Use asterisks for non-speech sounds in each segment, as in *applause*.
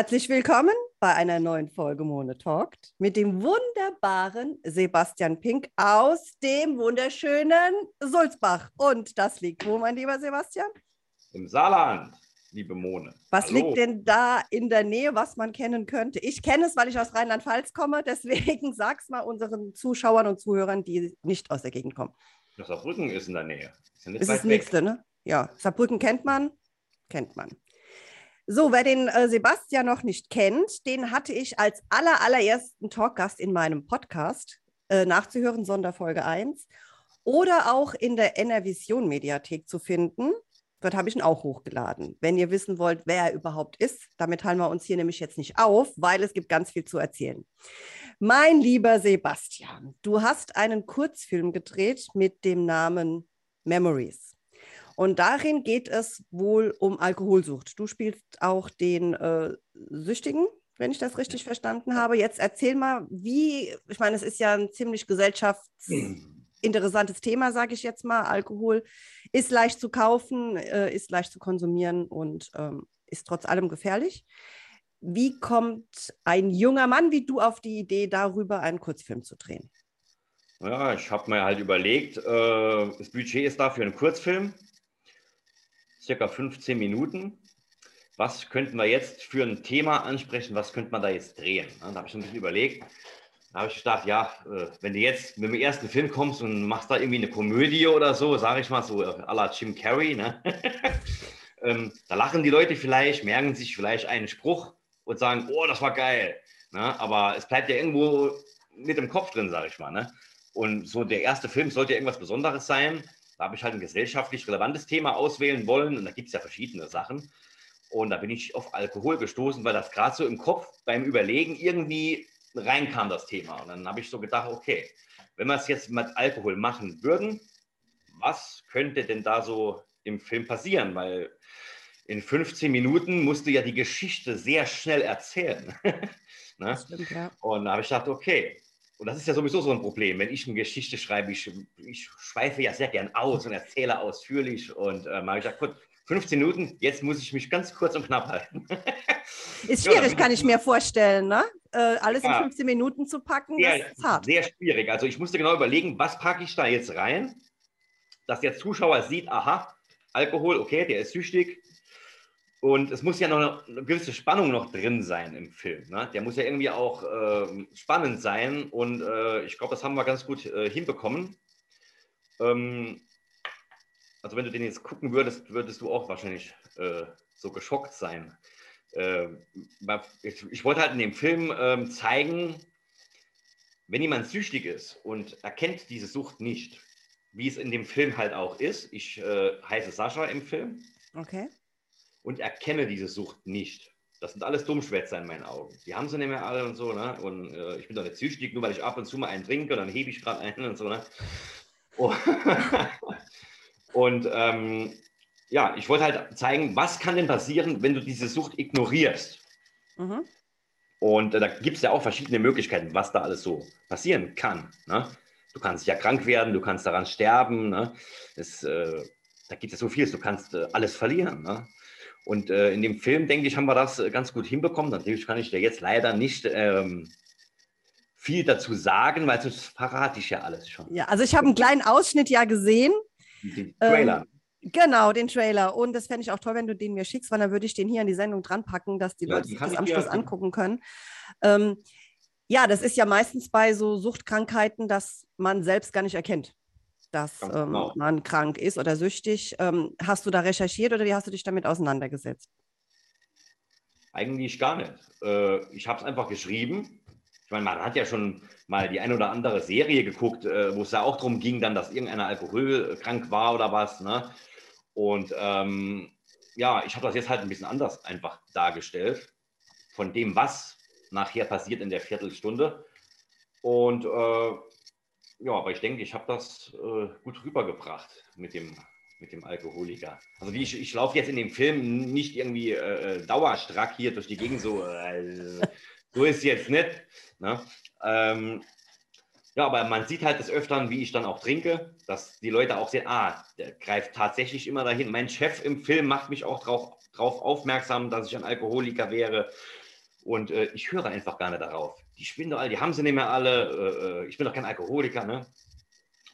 Herzlich willkommen bei einer neuen Folge Mone Talkt mit dem wunderbaren Sebastian Pink aus dem wunderschönen Sulzbach. Und das liegt wo, mein lieber Sebastian? Im Saarland, liebe Mone. Was Hallo. liegt denn da in der Nähe, was man kennen könnte? Ich kenne es, weil ich aus Rheinland-Pfalz komme. *laughs* Deswegen sag's mal unseren Zuschauern und Zuhörern, die nicht aus der Gegend kommen. Saarbrücken ist in der Nähe. Ist, ja ist das nächste, ne? Ja, Saarbrücken kennt man, kennt man. So, wer den äh, Sebastian noch nicht kennt, den hatte ich als aller, allerersten Talkgast in meinem Podcast äh, nachzuhören, Sonderfolge 1. Oder auch in der NRVision Mediathek zu finden. Dort habe ich ihn auch hochgeladen. Wenn ihr wissen wollt, wer er überhaupt ist, damit teilen wir uns hier nämlich jetzt nicht auf, weil es gibt ganz viel zu erzählen. Mein lieber Sebastian, du hast einen Kurzfilm gedreht mit dem Namen Memories. Und darin geht es wohl um Alkoholsucht. Du spielst auch den äh, Süchtigen, wenn ich das richtig verstanden habe. Jetzt erzähl mal, wie, ich meine, es ist ja ein ziemlich gesellschaftsinteressantes Thema, sage ich jetzt mal. Alkohol ist leicht zu kaufen, äh, ist leicht zu konsumieren und ähm, ist trotz allem gefährlich. Wie kommt ein junger Mann wie du auf die Idee, darüber einen Kurzfilm zu drehen? Ja, ich habe mir halt überlegt, äh, das Budget ist dafür ein Kurzfilm circa 15 Minuten. Was könnten wir jetzt für ein Thema ansprechen? Was könnte man da jetzt drehen? Da habe ich ein bisschen überlegt. Da habe ich gedacht, ja, äh, wenn du jetzt mit dem ersten Film kommst und machst da irgendwie eine Komödie oder so, sage ich mal so à la Jim Carrey, ne? *laughs* ähm, da lachen die Leute vielleicht, merken sich vielleicht einen Spruch und sagen, oh, das war geil. Ne? Aber es bleibt ja irgendwo mit dem Kopf drin, sage ich mal. Ne? Und so der erste Film sollte ja irgendwas Besonderes sein. Da habe ich halt ein gesellschaftlich relevantes Thema auswählen wollen und da gibt es ja verschiedene Sachen. Und da bin ich auf Alkohol gestoßen, weil das gerade so im Kopf beim Überlegen irgendwie reinkam, das Thema. Und dann habe ich so gedacht, okay, wenn wir es jetzt mit Alkohol machen würden, was könnte denn da so im Film passieren? Weil in 15 Minuten musst du ja die Geschichte sehr schnell erzählen. *laughs* ne? stimmt, ja. Und da habe ich gedacht, okay, und das ist ja sowieso so ein Problem, wenn ich eine Geschichte schreibe, ich, ich schweife ja sehr gern aus und erzähle ausführlich und äh, mal gesagt, gut, 15 Minuten, jetzt muss ich mich ganz kurz und knapp halten. *laughs* ist schwierig, ja, kann ich mir vorstellen, ne? Äh, alles ja, in 15 Minuten zu packen, sehr, das ist hart. Sehr schwierig. Also ich musste genau überlegen, was packe ich da jetzt rein, dass der Zuschauer sieht, aha, Alkohol, okay, der ist süchtig, und es muss ja noch eine gewisse Spannung noch drin sein im Film. Ne? Der muss ja irgendwie auch äh, spannend sein. Und äh, ich glaube, das haben wir ganz gut äh, hinbekommen. Ähm, also wenn du den jetzt gucken würdest, würdest du auch wahrscheinlich äh, so geschockt sein. Äh, ich, ich, wollte halt in dem Film ähm, zeigen, wenn jemand süchtig ist und erkennt diese Sucht nicht, wie es in dem Film halt auch ist. Ich äh, heiße Sascha im Film. Okay und erkenne diese Sucht nicht. Das sind alles Dummschwätzer in meinen Augen. Die haben sie nicht mehr alle und so, ne? Und äh, ich bin doch nicht süchtig, nur weil ich ab und zu mal einen trinke, dann hebe ich gerade einen und so, ne? Oh. *laughs* und ähm, ja, ich wollte halt zeigen, was kann denn passieren, wenn du diese Sucht ignorierst. Mhm. Und äh, da gibt es ja auch verschiedene Möglichkeiten, was da alles so passieren kann. Ne? Du kannst ja krank werden, du kannst daran sterben. Ne? Das, äh, da gibt es so vieles, du kannst äh, alles verlieren. Ne? Und äh, in dem Film, denke ich, haben wir das äh, ganz gut hinbekommen. Natürlich kann ich dir jetzt leider nicht ähm, viel dazu sagen, weil sonst verrate ich ja alles schon. Ja, also ich habe einen kleinen Ausschnitt ja gesehen. Den Trailer. Ähm, genau, den Trailer. Und das fände ich auch toll, wenn du den mir schickst, weil dann würde ich den hier in die Sendung dran packen, dass die ja, Leute sich das am Schluss angucken können. Ähm, ja, das ist ja meistens bei so Suchtkrankheiten, dass man selbst gar nicht erkennt dass ähm, genau. man krank ist oder süchtig. Ähm, hast du da recherchiert oder wie hast du dich damit auseinandergesetzt? Eigentlich gar nicht. Äh, ich habe es einfach geschrieben. Ich meine, man hat ja schon mal die ein oder andere Serie geguckt, äh, wo es ja auch darum ging, dann, dass irgendeiner alkoholkrank war oder was. Ne? Und ähm, ja, ich habe das jetzt halt ein bisschen anders einfach dargestellt, von dem, was nachher passiert in der Viertelstunde. Und äh, ja, aber ich denke, ich habe das äh, gut rübergebracht mit dem, mit dem Alkoholiker. Also ich, ich laufe jetzt in dem Film nicht irgendwie äh, äh dauerstrack hier durch die Gegend, so, äh, so ist jetzt nicht. Ne? Ähm, ja, aber man sieht halt des Öfteren, wie ich dann auch trinke, dass die Leute auch sehen, ah, der greift tatsächlich immer dahin. Mein Chef im Film macht mich auch darauf drauf aufmerksam, dass ich ein Alkoholiker wäre. Und äh, ich höre einfach gar nicht darauf. Die spinnen doch alle, die haben sie nicht mehr alle. Äh, äh, ich bin doch kein Alkoholiker. Ne?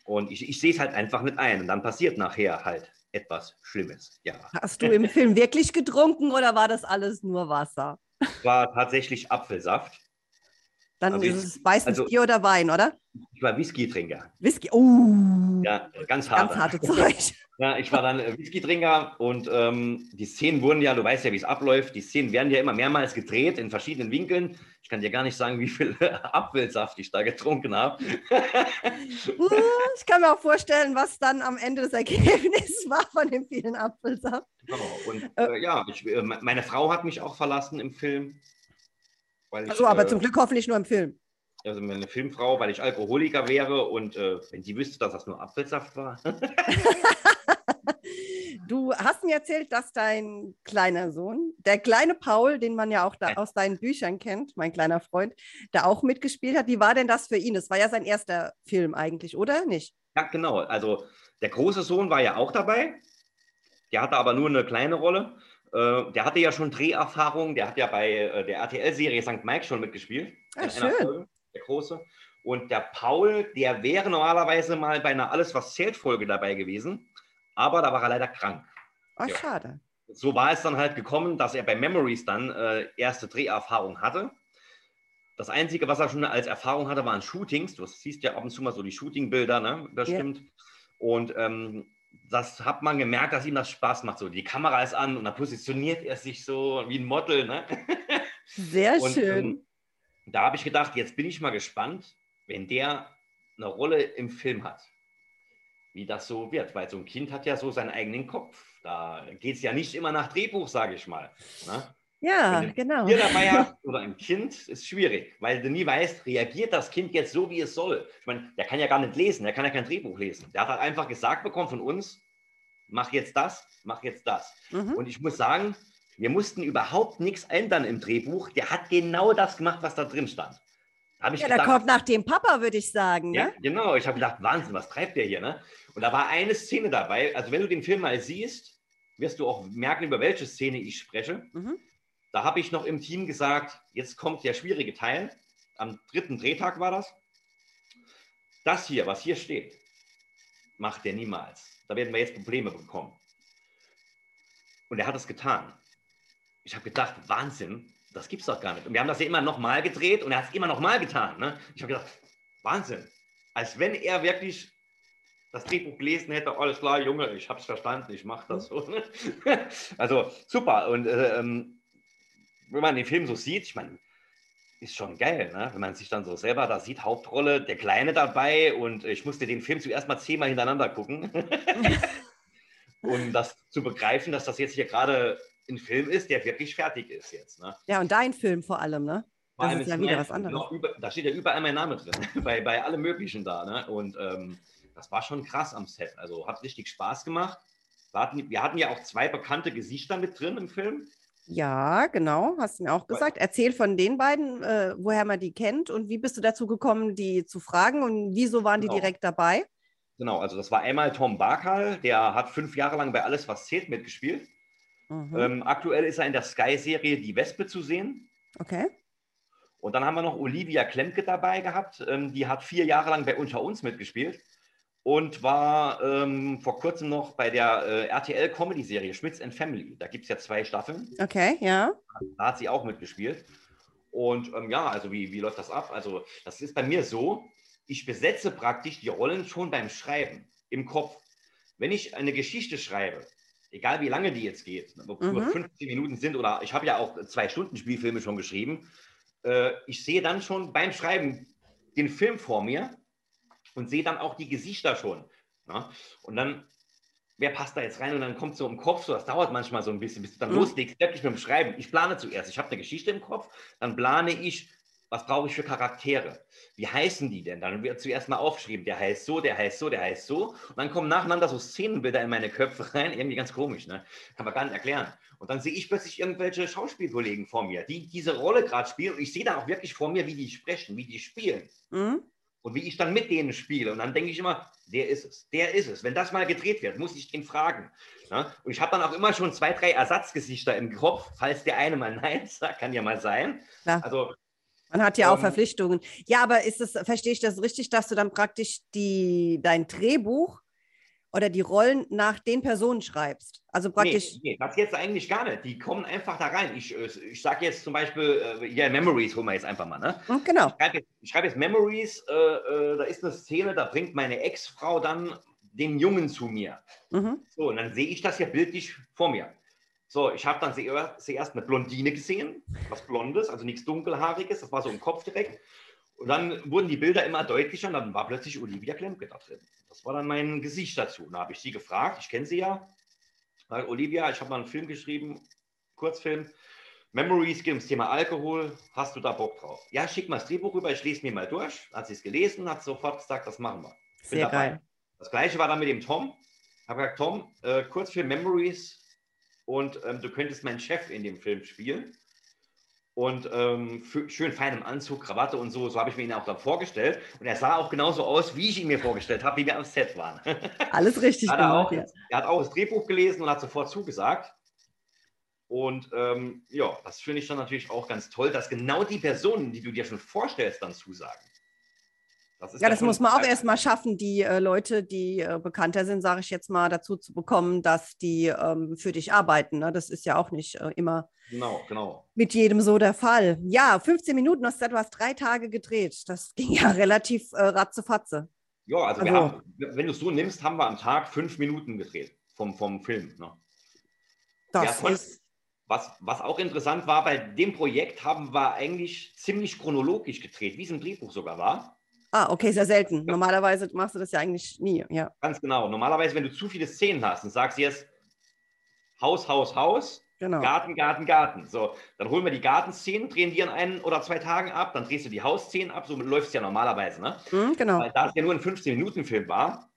Und ich, ich sehe es halt einfach nicht ein. Und dann passiert nachher halt etwas Schlimmes. Ja. Hast du im Film wirklich getrunken oder war das alles nur Wasser? War tatsächlich Apfelsaft. Dann also ist es weißes also, Bier oder Wein, oder? Ich war Whisky-Trinker. Whisky, oh. Ja, ganz hart. Ganz harte Zeug. *laughs* Ja, ich war dann äh, Whisky-Trinker und ähm, die Szenen wurden ja, du weißt ja, wie es abläuft, die Szenen werden ja immer mehrmals gedreht in verschiedenen Winkeln. Ich kann dir gar nicht sagen, wie viel *laughs* Apfelsaft ich da getrunken habe. *laughs* Uh, ich kann mir auch vorstellen, was dann am Ende das Ergebnis war von dem vielen Apfelsaft. Genau. Und äh, äh ja, ich, äh, meine Frau hat mich auch verlassen im Film. Ich, also, aber äh, zum Glück hoffentlich nur im Film. Also meine Filmfrau, weil ich Alkoholiker wäre und äh, wenn sie wüsste, dass das nur Apfelsaft war. *laughs* Du hast mir erzählt, dass dein kleiner Sohn, der kleine Paul, den man ja auch da aus deinen Büchern kennt, mein kleiner Freund, da auch mitgespielt hat. Wie war denn das für ihn? Das war ja sein erster Film eigentlich, oder nicht? Ja, genau. Also der große Sohn war ja auch dabei. Der hatte aber nur eine kleine Rolle. Äh, der hatte ja schon Dreherfahrung. Der hat ja bei äh, der RTL-Serie St. Mike schon mitgespielt. Ah, schön. Folge, der große. Und der Paul, der wäre normalerweise mal bei einer Alles, was zählt Folge dabei gewesen aber da war er leider krank. Ach, ja. schade. So war es dann halt gekommen, dass er bei Memories dann äh, erste Dreherfahrung hatte. Das Einzige, was er schon als Erfahrung hatte, waren Shootings. Du siehst ja ab und zu mal so die Shooting-Bilder, ne? Das ja. stimmt. Und ähm, das hat man gemerkt, dass ihm das Spaß macht. So, die Kamera ist an und dann positioniert er sich so wie ein Model. Ne? Sehr und, schön. Ähm, da habe ich gedacht, jetzt bin ich mal gespannt, wenn der eine Rolle im Film hat wie das so wird, weil so ein Kind hat ja so seinen eigenen Kopf. Da geht es ja nicht immer nach Drehbuch, sage ich mal. Ne? Ja, Wenn genau. Hier dabei hast oder ein Kind ist schwierig, weil du nie weißt, reagiert das Kind jetzt so, wie es soll. Ich meine, der kann ja gar nicht lesen, der kann ja kein Drehbuch lesen. Der hat halt einfach gesagt bekommen von uns, mach jetzt das, mach jetzt das. Mhm. Und ich muss sagen, wir mussten überhaupt nichts ändern im Drehbuch. Der hat genau das gemacht, was da drin stand. ja, gedacht, der kommt nach dem Papa, würde ich sagen. Ne? Ja, genau. Ich habe gedacht, Wahnsinn, was treibt der hier? Ne? Und da war eine Szene dabei, also wenn du den Film mal siehst, wirst du auch merken, über welche Szene ich spreche. Mhm. Da habe ich noch im Team gesagt, jetzt kommt der schwierige Teil. Am dritten Drehtag war das. Das hier, was hier steht, macht er niemals. Da werden wir jetzt Probleme bekommen. Und er hat es getan. Ich habe gedacht, Wahnsinn, das gibt's doch gar nicht. Und wir haben das ja immer nochmal gedreht und er hat es immer nochmal getan. Ne? Ich habe gedacht, Wahnsinn. Als wenn er wirklich das Drehbuch gelesen hätte, alles klar, Junge, ich habe es verstanden, ich mache das so. Ne? *laughs* also super. Und äh, ähm, wenn man den Film so sieht, ich meine, ist schon geil, ne? wenn man sich dann so selber da sieht, Hauptrolle, der Kleine dabei und ich musste den Film zuerst mal zehnmal hintereinander gucken, *laughs* um das zu begreifen, dass das jetzt hier gerade ein Film ist, der wirklich fertig ist jetzt. Ne? Ja, und dein Film vor allem, ne? Das ist ja wieder was anderes. Über, da steht ja überall mein Name drin, *laughs* bei, bei allem Möglichen da. Ne? Und ähm, das war schon krass am Set. Also hat richtig Spaß gemacht. Wir hatten, wir hatten ja auch zwei bekannte Gesichter mit drin im Film. Ja, genau, hast du mir auch gesagt. Erzähl von den beiden, äh, woher man die kennt und wie bist du dazu gekommen, die zu fragen und wieso waren die genau. direkt dabei? Genau, also das war einmal Tom Barkal, der hat fünf Jahre lang bei Alles, was zählt, mitgespielt. Mhm. Ähm, aktuell ist er in der Sky-Serie Die Wespe zu sehen. Okay. Und dann haben wir noch Olivia Klemke dabei gehabt. Ähm, die hat vier Jahre lang bei Unter uns mitgespielt und war ähm, vor kurzem noch bei der äh, RTL-Comedy-Serie Schmitz and Family. Da gibt es ja zwei Staffeln. Okay, ja. Da hat sie auch mitgespielt. Und ähm, ja, also wie, wie läuft das ab? Also das ist bei mir so, ich besetze praktisch die Rollen schon beim Schreiben im Kopf. Wenn ich eine Geschichte schreibe, egal wie lange die jetzt geht, ob mhm. nur 15 Minuten sind oder ich habe ja auch zwei Stunden Spielfilme schon geschrieben, äh, ich sehe dann schon beim Schreiben den Film vor mir und sehe dann auch die Gesichter schon. Ne? Und dann, wer passt da jetzt rein? Und dann kommt so im Kopf, so, das dauert manchmal so ein bisschen, bis du dann mhm. loslegst, wirklich mit dem Schreiben. Ich plane zuerst, ich habe eine Geschichte im Kopf, dann plane ich, was brauche ich für Charaktere? Wie heißen die denn? Dann wird zuerst mal aufgeschrieben, der heißt so, der heißt so, der heißt so. Und dann kommen nacheinander so Szenenbilder in meine Köpfe rein, irgendwie ganz komisch, ne? Kann man gar nicht erklären. Und dann sehe ich plötzlich irgendwelche Schauspielkollegen vor mir, die diese Rolle gerade spielen. Und ich sehe dann auch wirklich vor mir, wie die sprechen, wie die spielen. Mhm. Und wie ich dann mit denen spiele. Und dann denke ich immer, der ist es, der ist es. Wenn das mal gedreht wird, muss ich ihn fragen. Ja? Und ich habe dann auch immer schon zwei, drei Ersatzgesichter im Kopf, falls der eine mal Nein *laughs* sagt, kann ja mal sein. Ja. Also man hat ja auch ähm, Verpflichtungen. Ja, aber ist es, verstehe ich das richtig, dass du dann praktisch die, dein Drehbuch oder die Rollen nach den Personen schreibst? Also praktisch. Nee, nee, das jetzt eigentlich gar nicht. Die kommen einfach da rein. Ich, äh, ich sage jetzt zum Beispiel, äh, ja, Memories holen wir jetzt einfach mal. Ne? Hm, genau. Ich schreibe jetzt, schreib jetzt, Memories, äh, äh, da ist eine Szene, da bringt meine Ex-Frau dann den Jungen zu mir. Mhm. So, und dann sehe ich das ja bildlich vor mir. So, ich habe dann zuerst eine Blondine gesehen, was Blondes, also nichts Dunkelhaariges, das war so im Kopf direkt. Und dann wurden die Bilder immer deutlicher und dann war plötzlich Olivia Klemke da drin. Das war dann mein Gesicht dazu. Da habe ich sie gefragt, ich kenne sie ja, weil Olivia, ich habe mal einen Film geschrieben, Kurzfilm, Memories geht ums Thema Alkohol, hast du da Bock drauf? Ja, schick mal das Drehbuch rüber, ich lese mir mal durch. Hat sie es gelesen, hat sofort gesagt, das machen wir. Bin Sehr dabei. geil. Das gleiche war dann mit dem Tom. Ich habe gesagt, Tom, äh, Kurzfilm Memories und ähm, du könntest meinen Chef in dem Film spielen. Und ähm, schön feinem Anzug, Krawatte und so, so habe ich mir ihn auch dann vorgestellt. Und er sah auch genauso aus, wie ich ihn mir vorgestellt habe, wie wir am Set waren. *laughs* Alles richtig hat er, gemacht, auch, ja. er hat auch das Drehbuch gelesen und hat sofort zugesagt. Und ähm, ja, das finde ich dann natürlich auch ganz toll, dass genau die Personen, die du dir schon vorstellst, dann zusagen. Das ja, das muss man auch erstmal schaffen, die äh, Leute, die äh, bekannter sind, sage ich jetzt mal, dazu zu bekommen, dass die ähm, für dich arbeiten. Ne? Das ist ja auch nicht äh, immer genau, genau. mit jedem so der Fall. Ja, 15 Minuten hast du etwas drei Tage gedreht. Das *laughs* ging ja relativ äh, ratzefatze. Ja, also, also haben, wenn du es so nimmst, haben wir am Tag fünf Minuten gedreht vom, vom Film. Ne? Das ja, ist was, was auch interessant war, bei dem Projekt haben wir eigentlich ziemlich chronologisch gedreht, wie es im Drehbuch sogar war. Ah, okay, sehr selten. Normalerweise machst du das ja eigentlich nie. Ja. Ganz genau. Normalerweise, wenn du zu viele Szenen hast und sagst jetzt Haus, Haus, Haus, genau. Garten, Garten, Garten. So, dann holen wir die Gartenszenen, drehen die in ein oder zwei Tagen ab, dann drehst du die Hausszenen ab, so läuft es ja normalerweise. Ne? Mhm, genau. Weil da es ja nur ein 15-Minuten-Film war,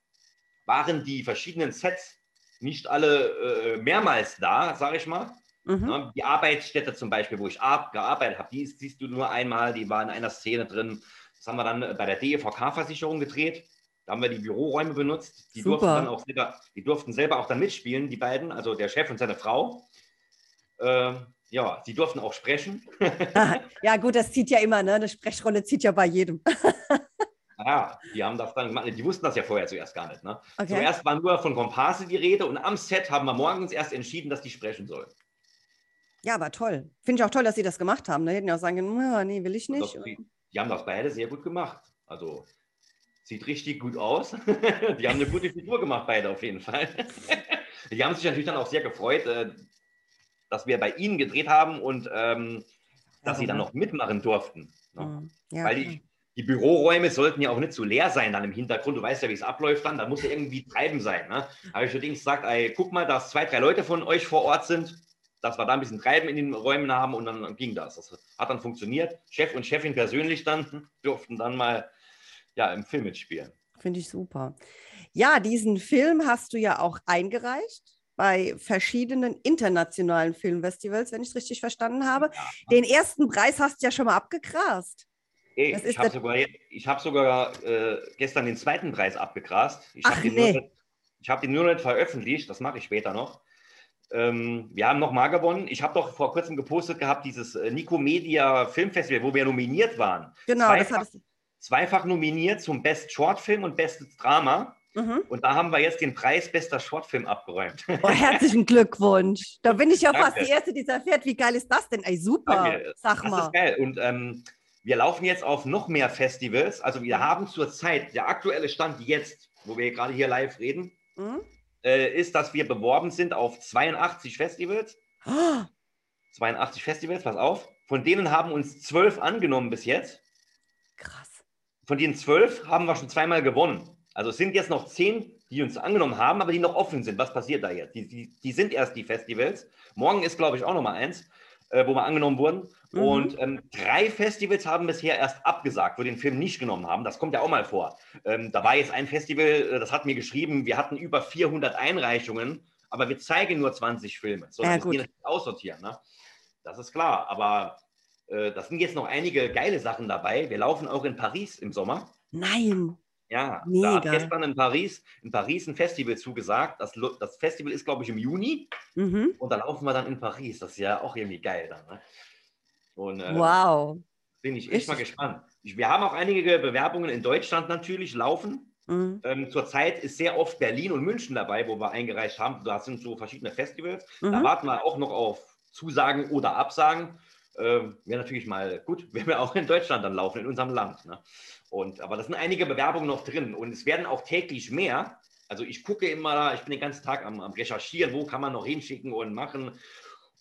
waren die verschiedenen Sets nicht alle äh, mehrmals da, sage ich mal. Mhm. Ne? Die Arbeitsstätte zum Beispiel, wo ich gearbeitet habe, die siehst du nur einmal, die war in einer Szene drin. Das haben wir dann äh, bei der DEVK-Versicherung gedreht. Da haben wir die Büroräume benutzt. Die durften, dann auch selber, die durften selber auch dann mitspielen, die beiden, also der Chef und seine Frau. Äh, ja, sie durften auch sprechen. *laughs* ja, gut, das zieht ja immer, ne? Eine Sprechrolle zieht ja bei jedem. *laughs* ja, die haben das dann gemacht. Die wussten das ja vorher zuerst gar nicht. Ne? Okay. Zuerst war nur von Komparse die Rede und am Set haben wir morgens erst entschieden, dass die sprechen sollen. Ja, aber toll. Finde ich auch toll, dass sie das gemacht haben. Da ne? hätten ja auch sagen können, nee, will ich nicht. Das, die haben das beide sehr gut gemacht. Also sieht richtig gut aus. *laughs* die haben eine gute Figur gemacht, beide auf jeden Fall. *laughs* die haben sich natürlich dann auch sehr gefreut, äh, dass wir bei ihnen gedreht haben und ähm, dass ja, sie dann noch mitmachen durften. Ne? Mhm. Ja, Weil die, die, Büroräume sollten ja auch nicht zu leer sein dann im Hintergrund. Du weißt ja, wie es abläuft dann. Da muss ja irgendwie treiben sein. Ne? Habe ich allerdings gesagt, ey, guck mal, dass zwei, drei Leute von euch vor Ort sind dass wir da ein bisschen Treiben in den Räumen haben und dann ging das. Das hat dann funktioniert. Chef und Chefin persönlich dann *laughs* durften dann mal ja, im Film mitspielen. Finde ich super. Ja, diesen Film hast du ja auch eingereicht bei verschiedenen internationalen Filmfestivals, wenn ich es richtig verstanden habe. Ja. Den ersten Preis hast du ja schon mal abgegrast. Hey, ich habe sogar, hab sogar äh, gestern den zweiten Preis abgegrast. Ich habe den, nee. hab den, nur nicht veröffentlicht, das mache ich später noch. Ähm, wir haben nochmal gewonnen. Ich habe doch vor kurzem gepostet gehabt, dieses äh, Nico Media Filmfestival, wo wir nominiert waren. Genau, zweifach, das hat Zweifach nominiert zum Best Shortfilm und Bestes Drama. Mhm. Und da haben wir jetzt den Preis bester Shortfilm abgeräumt. Oh, herzlichen Glückwunsch. *laughs* Da bin ich ja fast die Erste, die es erfährt. Wie geil ist das denn? Ey, super. Danke. Sag mal. Das ist geil. Und ähm, wir laufen jetzt auf noch mehr Festivals. Also wir haben zurzeit, der aktuelle Stand jetzt, wo wir gerade hier live reden, mhm äh, ist, dass wir beworben sind auf 82 Festivals. Oh. 82 Festivals, pass auf. Von denen haben uns zwölf angenommen bis jetzt. Krass. Von den zwölf haben wir schon zweimal gewonnen. Also es sind jetzt noch zehn, die uns angenommen haben, aber die noch offen sind. Was passiert da jetzt? Die, die, die sind erst die Festivals. Morgen ist, glaube ich, auch noch mal eins äh, wo wir angenommen wurden. Mhm. Und ähm, drei Festivals haben bisher erst abgesagt, wo den Film nicht genommen haben. Das kommt ja auch mal vor. Ähm, da war jetzt ein Festival, äh, das hat mir geschrieben, wir hatten über 400 Einreichungen, aber wir zeigen nur 20 Filme. So, ja, müssen wir das aussortieren. Ne? Das ist klar. Aber äh, das sind jetzt noch einige geile Sachen dabei. Wir laufen auch in Paris im Sommer. Nein. Ja, Mega. da hat gestern in Paris, in Paris ein Festival zugesagt. Das, das Festival ist, glaube ich, im Juni Mhm. und da laufen wir dann in Paris. Das ist ja auch irgendwie geil dann. Ne? Und äh, Wow. bin ich echt mal gespannt. Wir haben auch einige Bewerbungen in Deutschland natürlich laufen. Mhm. Ähm, zurzeit ist sehr oft Berlin und München dabei, wo wir eingereicht haben. Da sind so verschiedene Festivals. Da Mhm. warten wir auch noch auf Zusagen oder Absagen. Ähm, Wäre natürlich mal gut, *laughs* wenn wir auch in Deutschland dann laufen, in unserem Land. Ne? Und, aber da sind einige Bewerbungen noch drin und es werden auch täglich mehr. Also ich gucke immer, ich bin den ganzen Tag am, am Recherchieren, wo kann man noch hinschicken und machen.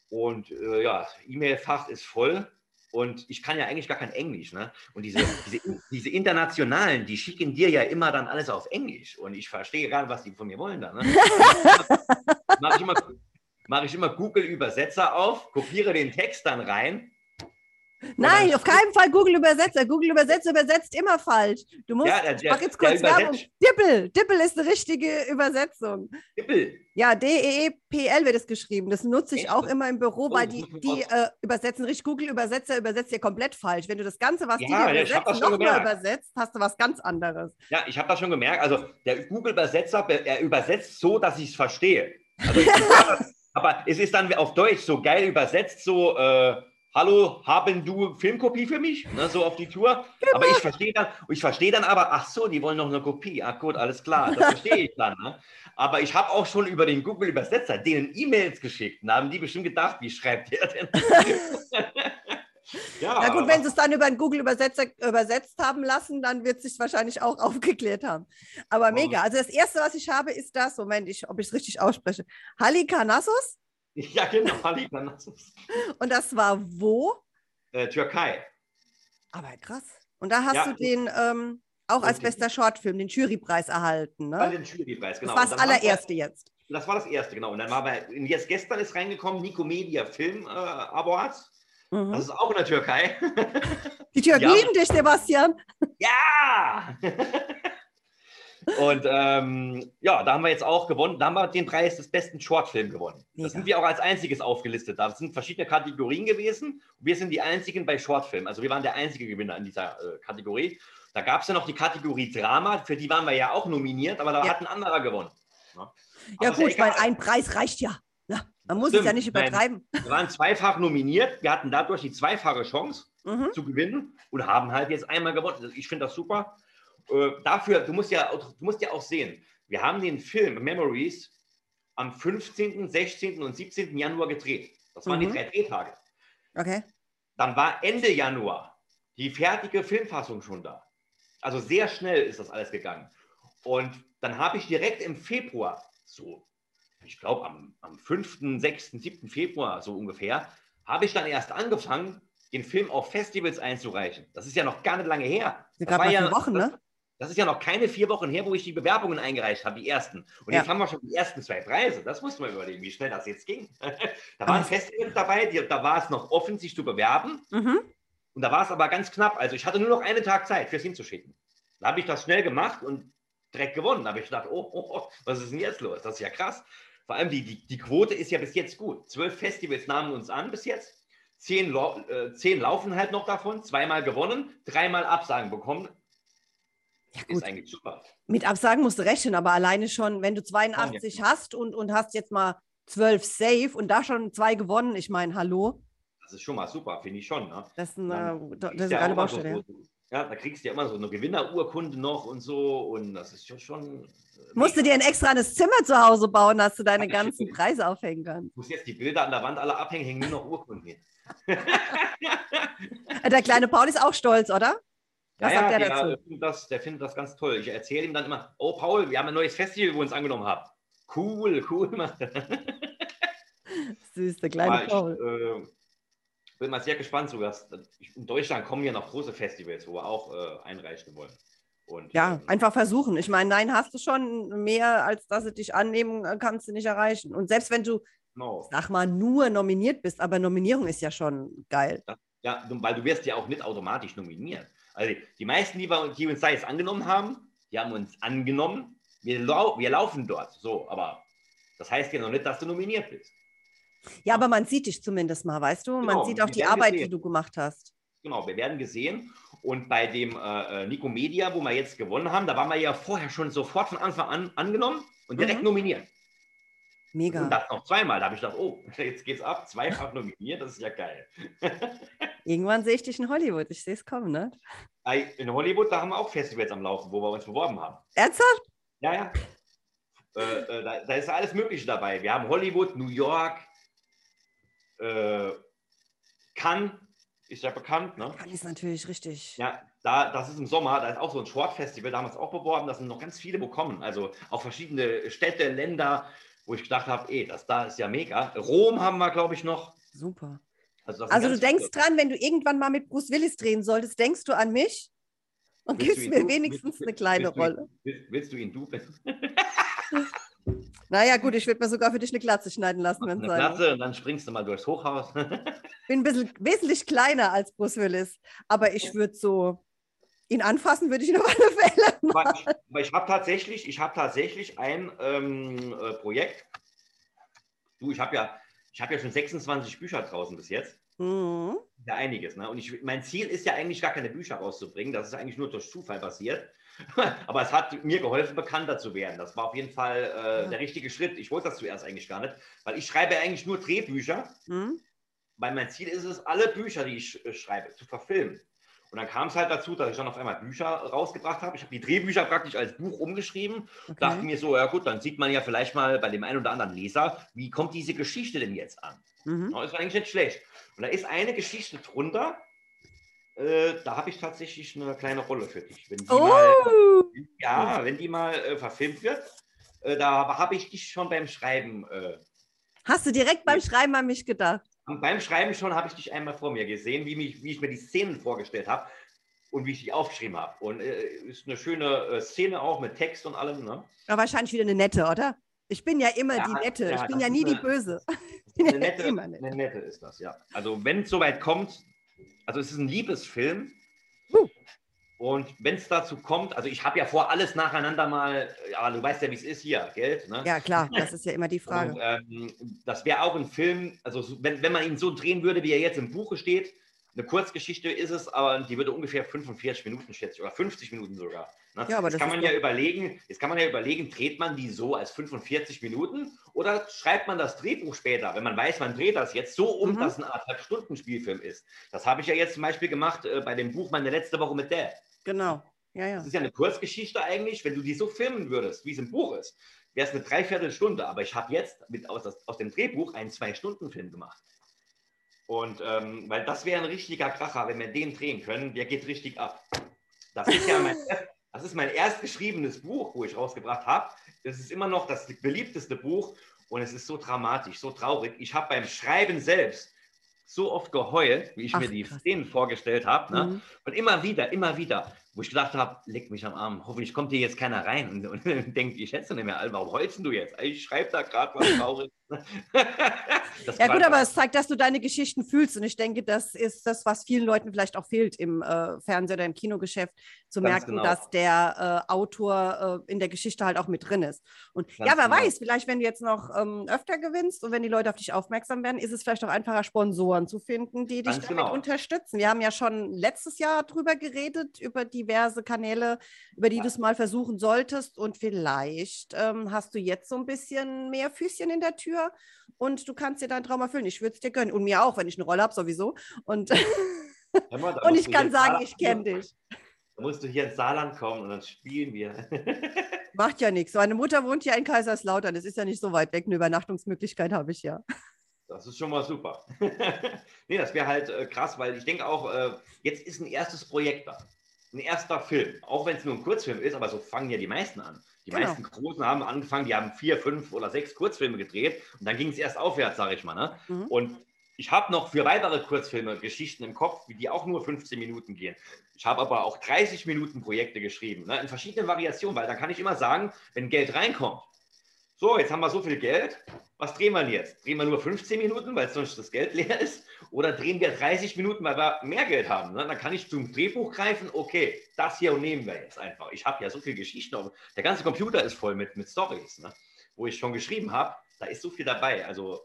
Und äh, ja, E-Mail-Fach ist voll. Und ich kann ja eigentlich gar kein Englisch. Ne? Und diese, *laughs* diese, diese Internationalen, die schicken dir ja immer dann alles auf Englisch. Und ich verstehe gar nicht, was die von mir wollen. Dann, ne? *laughs* Mache ich immer, mach ich immer Google-Übersetzer auf, kopiere den Text dann rein. Nein, auf keinen Fall Google Übersetzer. Google Übersetzer übersetzt immer falsch. Du musst, Ja, der- ich der- mach jetzt kurz Werbung. übersetzt- Dippel. Dippel ist eine richtige Übersetzung. Dippel. Ja, D-E-E-P-L wird es geschrieben. Das nutze ich Echt? auch immer im Büro, Oh, weil die, die äh, übersetzen richtig. Google-Übersetzer übersetzt dir komplett falsch. Wenn du das Ganze, was die Ja, dir das übersetzen, schon nochmal übersetzt, hast du was ganz anderes. Ja, ich habe das schon gemerkt. Also der Google-Übersetzer, er übersetzt so, dass ich es verstehe. Also *laughs* aber es ist dann auf Deutsch so geil übersetzt, so, äh, hallo, haben du Filmkopie für mich? Ne, so auf die Tour. Aber ich verstehe dann, ich verstehe dann aber, ach so, die wollen noch eine Kopie. Ach gut, alles klar, das verstehe ich dann. Ne? Aber ich habe auch schon über den Google-Übersetzer denen E-Mails geschickt. Da haben die bestimmt gedacht, wie schreibt der denn? *laughs* ja, Na gut, wenn sie es dann über einen Google-Übersetzer übersetzt haben lassen, dann wird es sich wahrscheinlich auch *laughs* aufgeklärt haben. Aber mega. Also das Erste, was ich habe, ist das, Moment, ich, ob ich es richtig ausspreche, Halikarnassos. *laughs* ja, genau, Halikarnassos. *laughs* Und das war wo? äh, Türkei. Aber krass. Und da hast Ja. du den ähm, auch als bester Shortfilm, den Jurypreis erhalten. Ne? den Jurypreis, genau. Das war das dann war- allererste jetzt. Das war das erste, genau. Und dann war bei, jetzt gestern ist reingekommen Nico Media Film äh, Awards. Mhm. Das ist auch in der Türkei. Die Türken ja. lieben dich, Sebastian. ja! *laughs* Und ähm, ja, da haben wir jetzt auch gewonnen. Da haben wir den Preis des besten Shortfilm gewonnen. Mega. Das sind wir auch als einziges aufgelistet. Da sind verschiedene Kategorien gewesen. Wir sind die einzigen bei Shortfilm. Also wir waren der einzige Gewinner in dieser äh, Kategorie. Da gab es ja noch die Kategorie Drama. Für die waren wir ja auch nominiert, aber da Ja. hat ein anderer gewonnen. Ja, Ja gut, egal. ein Preis reicht ja. ja man muss es Stimmt. ja nicht Nein. übertreiben. Wir waren zweifach nominiert. Wir hatten dadurch die zweifache Chance Mhm. zu gewinnen und haben halt jetzt einmal gewonnen. Also Ich finde das super. Äh, dafür, du musst, ja, auch- du musst ja auch sehen, wir haben den Film Memories am 15., 16. und 17. Januar gedreht. Das waren Mhm. die drei Drehtage. Okay. Dann war Ende Januar die fertige Filmfassung schon da. Also sehr schnell ist das alles gegangen. Und dann habe ich direkt im Februar, so, ich glaube am, am 5., 6., 7. Februar so ungefähr, habe ich dann erst angefangen, den Film auf Festivals einzureichen. Das ist ja noch gar nicht lange her. Das gerade war ja, Wochen, das, ne? Das ist ja noch keine vier Wochen her, wo ich die Bewerbungen eingereicht habe, die ersten. Und Ja. jetzt haben wir schon die ersten zwei Preise. Das muss man überlegen, wie schnell das jetzt ging. *laughs* da waren Festivals dabei, die, da war es noch offen, sich zu bewerben. Mhm. Und da war es aber ganz knapp. Also ich hatte nur noch einen Tag Zeit, fürs hinzuschicken. Da habe ich das schnell gemacht und direkt gewonnen. Da habe ich gedacht, oh, oh, oh, was ist denn jetzt los? Das ist ja krass. Vor allem die, die, die Quote ist ja bis jetzt gut. Zwölf Festivals nahmen uns an bis jetzt. Zehn, äh, zehn laufen halt noch davon. Zweimal gewonnen, dreimal Absagen bekommen. Ja, Ist gut. eigentlich super. Mit Absagen musst du rechnen, aber alleine schon, wenn du 82 hast und, und hast jetzt mal 12 safe und da schon zwei gewonnen, ich meine, hallo, Das ist schon mal super, finde ich schon. Ne? das ist eine, das ist du eine ja geile Baustelle. Ja. so- Ja, da kriegst du ja immer so eine Gewinnerurkunde noch und so. Und das ist schon. schon äh, Musst du dir ein extra Zimmer zu Hause bauen, dass du deine Ja, *laughs* ganzen. Preise aufhängen kannst. Ich muss jetzt die Bilder an der Wand alle abhängen, hängen nur noch Urkunden hin. *laughs* Der kleine Paul ist auch stolz, oder? Was ja, sagt ja, der der, dazu? findet das, der findet das ganz toll. Ich erzähle ihm dann immer, oh Paul, wir haben ein neues Festival, wo wir uns angenommen haben. Cool, cool. *laughs* Süß, der kleine Aber ich Paul. äh, bin mal sehr gespannt. So, dass, ich, in Deutschland kommen ja noch große Festivals, wo wir auch äh, einreichen wollen. Und, Ja, ähm, einfach versuchen. Ich meine, nein, hast du schon mehr, als dass sie dich annehmen, äh, kannst du nicht erreichen. Und selbst wenn du, genau. sag mal, nur nominiert bist, aber Nominierung ist ja schon geil. Ja, du- weil du wirst ja auch nicht automatisch nominiert. Also die meisten, die, wir, die uns da jetzt angenommen haben, die haben uns angenommen. Wir, lau wir laufen dort. So, aber das heißt ja noch nicht, dass du nominiert bist. Ja, aber man sieht dich zumindest mal, weißt du? Man Genau, sieht auch die die Arbeit, die gesehen. du gemacht hast. Genau, wir werden gesehen Und bei dem äh, äh, Nico Media, wo wir jetzt gewonnen haben, da waren wir ja vorher schon sofort von Anfang an angenommen und direkt mhm. nominiert. Mega. Und das noch zweimal. Da habe ich gedacht, oh, *laughs* jetzt geht's ab. Zweifach nominiert, das ist ja geil. *laughs* Irgendwann sehe ich dich in Hollywood. Ich sehe es kommen, ne? In Hollywood, da haben wir auch Festivals am Laufen, wo wir uns beworben haben. Ernsthaft? Ja, ja. Äh, äh, da, da, ist alles Mögliche dabei. Wir haben Hollywood, New York, äh, Cannes, ist ja bekannt. Ne? Cannes ist natürlich richtig. Ja, da, das ist im Sommer, da ist auch so ein Sportfestival, damals auch beworben, da sind noch ganz viele bekommen. Also auch verschiedene Städte, Länder, wo ich gedacht habe, ey, das da ist ja mega. Rom haben wir, glaube ich, noch. Super. Also, also du denkst viele. dran, wenn du irgendwann mal mit Bruce Willis drehen solltest, denkst du an mich und willst gibst mir du, wenigstens willst, eine kleine willst Rolle. Willst, willst, du ihn du? *laughs* naja, gut, ich würde mir sogar für dich eine Glatze schneiden lassen. Eine Glatze und dann springst du mal durchs Hochhaus. *laughs* ich bin ein bisschen wesentlich kleiner als Bruce Willis, aber ich würde so ihn anfassen würde ich ihn auf alle *laughs* Fälle. Aber ich, aber ich habe tatsächlich, ich habe tatsächlich ein ähm, äh, Projekt. Du, ich habe ja, ich habe ja schon 26 Bücher draußen bis jetzt. Mhm. Ja, einiges. Ne? Und ich, mein Ziel ist ja eigentlich gar keine Bücher rauszubringen. Das ist eigentlich nur durch Zufall passiert. *laughs* Aber es hat mir geholfen, bekannter zu werden. Das war auf jeden Fall äh, ja. der richtige Schritt. Ich wollte das zuerst eigentlich gar nicht, weil ich schreibe eigentlich nur Drehbücher. Mhm. Weil mein Ziel ist es, alle Bücher, die ich schreibe, zu verfilmen. Und dann kam es halt dazu, dass ich dann auf einmal Bücher rausgebracht habe. Ich habe die Drehbücher praktisch als Buch umgeschrieben. Okay. Dachte mir so, ja gut, dann sieht man ja vielleicht mal bei dem einen oder anderen Leser, wie kommt diese Geschichte denn jetzt an? Mhm. Das war eigentlich nicht schlecht. Und da ist eine Geschichte drunter, äh, da habe ich tatsächlich eine kleine Rolle für dich. Wenn die oh. mal, ja, wenn die mal äh, verfilmt wird, äh, da habe ich dich schon beim Schreiben. Äh, Hast du direkt beim Schreiben an mich gedacht? Und beim Schreiben schon habe ich dich einmal vor mir gesehen, wie, mich, wie ich mir die Szenen vorgestellt habe und wie ich die aufgeschrieben habe. Und äh, ist eine schöne äh, Szene auch mit Text und allem. Ne? Ja, wahrscheinlich wieder eine nette, oder? Ich bin ja immer ja, die Nette. Ja, ich bin ja nie eine, die Böse. *laughs* Eine nette, eine nette ist das, ja. Also wenn es soweit kommt, also es ist ein Liebesfilm. Uh. Und wenn es dazu kommt, also ich habe ja vor, alles nacheinander mal, ja, du weißt ja, wie es ist hier, Geld. Ne? Ja, klar, *laughs* das ist ja immer die Frage. Und, ähm, das wäre auch ein Film, also wenn, wenn man ihn so drehen würde, wie er jetzt im Buche steht, eine Kurzgeschichte ist es, aber die würde ungefähr 45 Minuten schätzen oder 50 Minuten sogar. Ne? Ja, aber das kann man ja überlegen, jetzt kann man ja überlegen, dreht man die so als 45 Minuten oder schreibt man das Drehbuch später, wenn man weiß, man dreht das jetzt so um, mhm. dass ein anderthalb Stunden Spielfilm ist. Das habe ich ja jetzt zum Beispiel gemacht äh, bei dem Buch meine letzte Woche mit Dad. Genau. Ja, ja. Das ist ja eine Kurzgeschichte eigentlich. Wenn du die so filmen würdest, wie es im Buch ist, wäre es eine Dreiviertelstunde. Aber ich habe jetzt mit, aus, aus dem Drehbuch einen Zwei-Stunden-Film gemacht. Und ähm, weil das wäre ein richtiger Kracher, wenn wir den drehen können, der geht richtig ab. Das ist ja mein, *laughs* das ist mein erst geschriebenes Buch, wo ich rausgebracht habe. Es ist immer noch das beliebteste Buch und es ist so dramatisch, so traurig. Ich habe beim Schreiben selbst so oft geheult, wie ich Ach, mir die krass. Szenen vorgestellt habe. Ne? Mhm. Und immer wieder, immer wieder, wo ich gedacht habe, leg mich am Arm, hoffentlich kommt hier jetzt keiner rein und, und, *laughs* und denkt, ich schätze nicht mehr, warum heulst du jetzt? Ich schreibe da gerade was Trauriges. *laughs* ja gut, aber es zeigt, dass du deine Geschichten fühlst und ich denke, das ist das, was vielen Leuten vielleicht auch fehlt im äh, Fernseh- oder im Kinogeschäft, zu Ganz merken, genau. dass der äh, Autor äh, in der Geschichte halt auch mit drin ist. Und Ganz ja, wer genau. weiß, vielleicht wenn du jetzt noch ähm, öfter gewinnst und wenn die Leute auf dich aufmerksam werden, ist es vielleicht auch einfacher, Sponsoren zu finden, die dich Ganz damit genau. unterstützen. Wir haben ja schon letztes Jahr drüber geredet, über diverse Kanäle, über die ja. du es mal versuchen solltest und vielleicht ähm, hast du jetzt so ein bisschen mehr Füßchen in der Tür und du kannst dir deinen Traum erfüllen. Ich würde es dir gönnen. Und mir auch, wenn ich eine Rolle habe, sowieso. Und, *laughs* mal, und ich kann sagen, ich kenne dich. Da musst du hier ins Saarland kommen und dann spielen wir. *laughs* Macht ja nichts. Meine Mutter wohnt ja in Kaiserslautern. Das ist ja nicht so weit weg. Eine Übernachtungsmöglichkeit habe ich ja. Das ist schon mal super. *laughs* nee, das wäre halt äh, krass, weil ich denke auch, äh, jetzt ist ein erstes Projekt da. Ein erster Film. Auch wenn es nur ein Kurzfilm ist, aber so fangen ja die meisten an. Die genau. meisten Großen haben angefangen, die haben vier, fünf oder sechs Kurzfilme gedreht und dann ging es erst aufwärts, sage ich mal. Ne? Mhm. Und ich habe noch für weitere Kurzfilme Geschichten im Kopf, die auch nur 15 Minuten gehen. Ich habe aber auch 30 Minuten Projekte geschrieben, ne, in verschiedenen Variationen, weil da kann ich immer sagen, wenn Geld reinkommt, so, jetzt haben wir so viel Geld, was drehen wir jetzt? Drehen wir nur 15 Minuten, weil sonst das Geld leer ist? Oder drehen wir 30 Minuten, weil wir mehr Geld haben? Ne? Dann kann ich zum Drehbuch greifen, okay, das hier nehmen wir jetzt einfach. Ich habe ja so viele Geschichten, der ganze Computer ist voll mit, mit Stories, ne? wo ich schon geschrieben habe, da ist so viel dabei. Also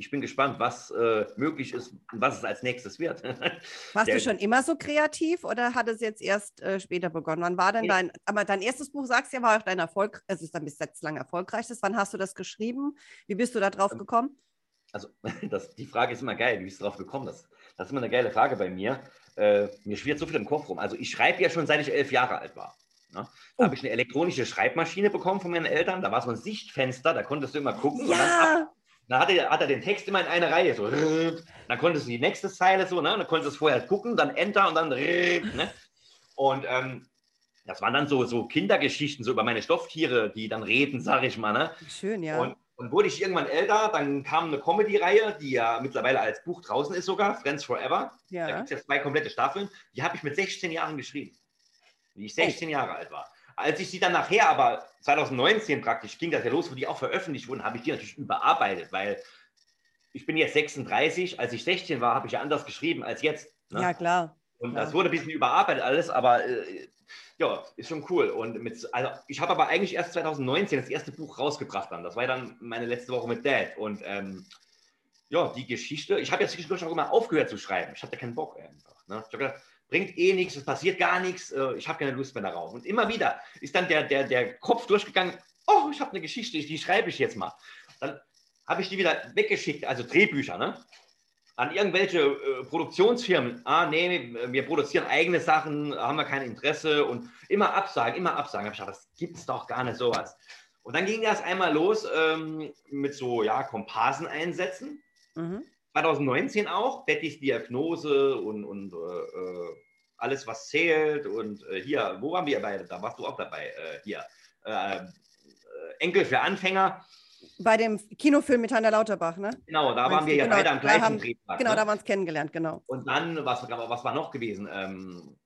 ich bin gespannt, was äh, möglich ist und was es als nächstes wird. *laughs* Warst Der, du schon immer so kreativ oder hat es jetzt erst äh, später begonnen? Wann war denn dein, aber dein erstes Buch, sagst du ja, war auch dein Erfolg, es ist dann bis jetzt lang erfolgreichstes. Wann hast du das geschrieben? Wie bist du da drauf ähm, gekommen? Also, *laughs* das, die Frage ist immer geil, wie bist du drauf gekommen? Das, das ist immer eine geile Frage bei mir. Äh, mir schwirrt so viel im Kopf rum. Also, ich schreibe ja schon, seit ich elf Jahre alt war. Ne? Da oh. habe ich eine elektronische Schreibmaschine bekommen von meinen Eltern. Da war so ein Sichtfenster, da konntest du immer gucken. Ja. Dann hat er, hat er den Text immer in einer Reihe. So. Dann konntest du die nächste Zeile so, ne? dann konntest du vorher gucken, dann Enter und dann. Ne? Und ähm, das waren dann so, so Kindergeschichten, so über meine Stofftiere, die dann reden, sag ich mal. Ne? Schön, ja. Und, und wurde ich irgendwann älter, dann kam eine Comedy-Reihe, die ja mittlerweile als Buch draußen ist sogar, Friends Forever. Ja. Da gibt es jetzt zwei komplette Staffeln. Die habe ich mit 16 Jahren geschrieben, wie ich 16 oh. Jahre alt war. Als ich sie dann nachher, aber 2019 praktisch, ging das ja los, wo die auch veröffentlicht wurden, habe ich die natürlich überarbeitet, weil ich bin jetzt 36, als ich 16 war, habe ich ja anders geschrieben als jetzt. Ne? Ja, klar. Und klar. das wurde ein bisschen überarbeitet alles, aber äh, ja, ist schon cool. Und mit, also ich habe aber eigentlich erst 2019 das erste Buch rausgebracht dann. Das war dann meine letzte Woche mit Dad. Und ähm, ja, die Geschichte, ich habe jetzt zwischendurch auch immer aufgehört zu schreiben. Ich hatte keinen Bock einfach. Ne? Ich habe gedacht, bringt eh nichts, es passiert gar nichts, äh, ich habe keine Lust mehr darauf. Und immer wieder ist dann der, der, der Kopf durchgegangen, oh, ich habe eine Geschichte, die schreibe ich jetzt mal. Dann habe ich die wieder weggeschickt, also Drehbücher, ne? an irgendwelche äh, Produktionsfirmen. Ah, nee, wir produzieren eigene Sachen, haben wir kein Interesse und immer absagen, immer absagen. ich gedacht, das gibt es doch gar nicht sowas. Und dann ging das einmal los ähm, mit so ja, Komparsen einsetzen. Mhm. 2019 auch, Bettys Diagnose und, und äh, äh, alles, was zählt. Und äh, hier, wo waren wir beide? Da warst du auch dabei. Äh, hier, äh, äh, Enkel für Anfänger. Bei dem Kinofilm mit Hanna Lauterbach, ne? Genau, da Meinst waren wir ja genau, beide am gleichen Drehpark. Genau, ne? da haben wir uns kennengelernt, genau. Und dann, was, was war noch gewesen? Ähm,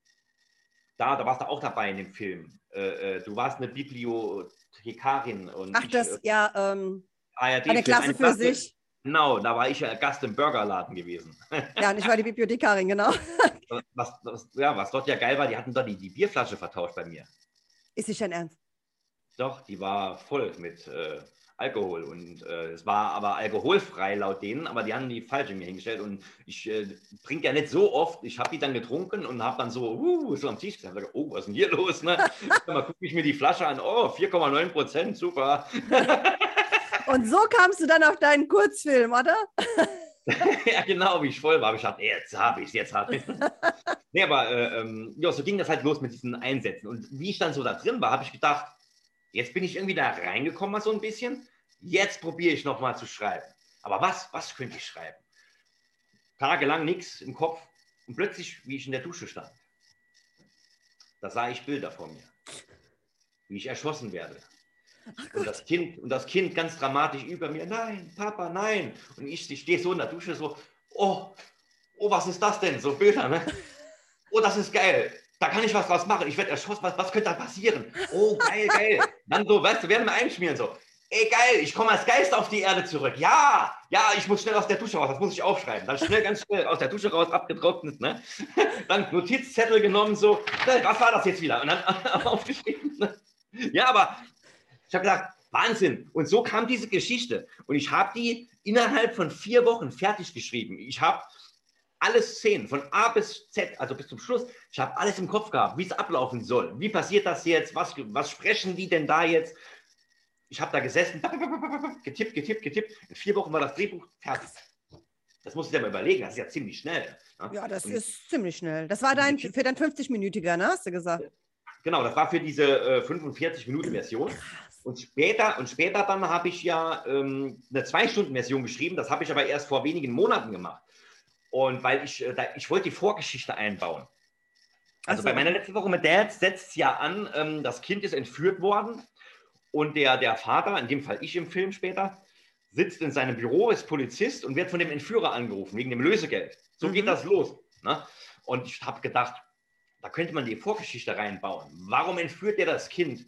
da, da warst du auch dabei in dem Film. du warst eine Bibliothekarin. Und Ach, ich, das, ja, ähm, ARD eine Klasse eine für Klasse, sich. Genau, da war ich ja Gast im Burgerladen gewesen. *laughs* Ja, und ich war die Bibliothekarin, genau. *laughs* Was, was, ja, was dort ja geil war, die hatten dort die, die Bierflasche vertauscht bei mir. Ist nicht dein Ernst? Doch, die war voll mit äh, Alkohol und äh, es war aber alkoholfrei laut denen, aber die haben die falsche mir hingestellt und ich äh, trinke ja nicht so oft. Ich habe die dann getrunken und habe dann so, uh, so am Tisch gesagt, oh, was ist denn hier los? Ne? *laughs* mal gucke ich mir die Flasche an, oh, 4,9 Prozent, super. Und so kamst du dann auf deinen Kurzfilm, oder? *laughs* ja, genau, wie ich voll war. Ich gedacht, jetzt habe ich es, jetzt habe ich es. *laughs* nee, aber äh, ähm, ja, so ging das halt los mit diesen Einsätzen. Und wie ich dann so da drin war, habe ich gedacht, jetzt bin ich irgendwie da reingekommen, mal so ein bisschen. Jetzt probiere ich nochmal zu schreiben. Aber was, was könnte ich schreiben? Tagelang nichts im Kopf. Und plötzlich, wie ich in der Dusche stand, da sah ich Bilder vor mir. Wie ich erschossen werde und das, kind, und das Kind ganz dramatisch über mir, nein, Papa, nein. Und ich, ich stehe so in der Dusche so, oh, oh, was ist das denn? So Bilder, ne? Oh, das ist geil. Da kann ich was draus machen. Ich werde erschossen. Was, was könnte da passieren? Oh, geil, geil. Dann so, weißt du, werden wir einschmieren so. Ey, geil, ich komme als Geist auf die Erde zurück. Ja, ja, ich muss schnell aus der Dusche raus. Das muss ich aufschreiben. Dann schnell, ganz schnell aus der Dusche raus, abgetrocknet, ne? *laughs* Dann Notizzettel genommen, so, was war das jetzt wieder? Und dann *laughs* aufgeschrieben. Ne? Ja, aber ich habe gedacht, Wahnsinn. Und so kam diese Geschichte. Und ich habe die innerhalb von vier Wochen fertig geschrieben. Ich habe alle Szenen von A bis Z, also bis zum Schluss, ich habe alles im Kopf gehabt, wie es ablaufen soll. Wie passiert das jetzt? Was, was sprechen die denn da jetzt? Ich habe da gesessen, getippt, getippt, getippt. In vier Wochen war das Drehbuch fertig. Das musst du dir mal überlegen, das ist ja ziemlich schnell. Ne? Ja, das Und ist ziemlich schnell. Das war dein, für dein 50-Minütiger, ne? Hast du gesagt? Genau, das war für diese äh, 45-Minuten-Version. Und später, und später dann habe ich ja ähm, eine Zwei-Stunden-Version geschrieben. Das habe ich aber erst vor wenigen Monaten gemacht. Und weil ich, äh, da, ich wollte die Vorgeschichte einbauen. Also so. bei meiner letzten Woche mit Dad setzt es ja an, ähm, das Kind ist entführt worden und der, der Vater, in dem Fall ich im Film später, sitzt in seinem Büro, ist Polizist und wird von dem Entführer angerufen, wegen dem Lösegeld. So mhm. geht das los. Ne? Und ich habe gedacht, da könnte man die Vorgeschichte reinbauen. Warum entführt er das Kind?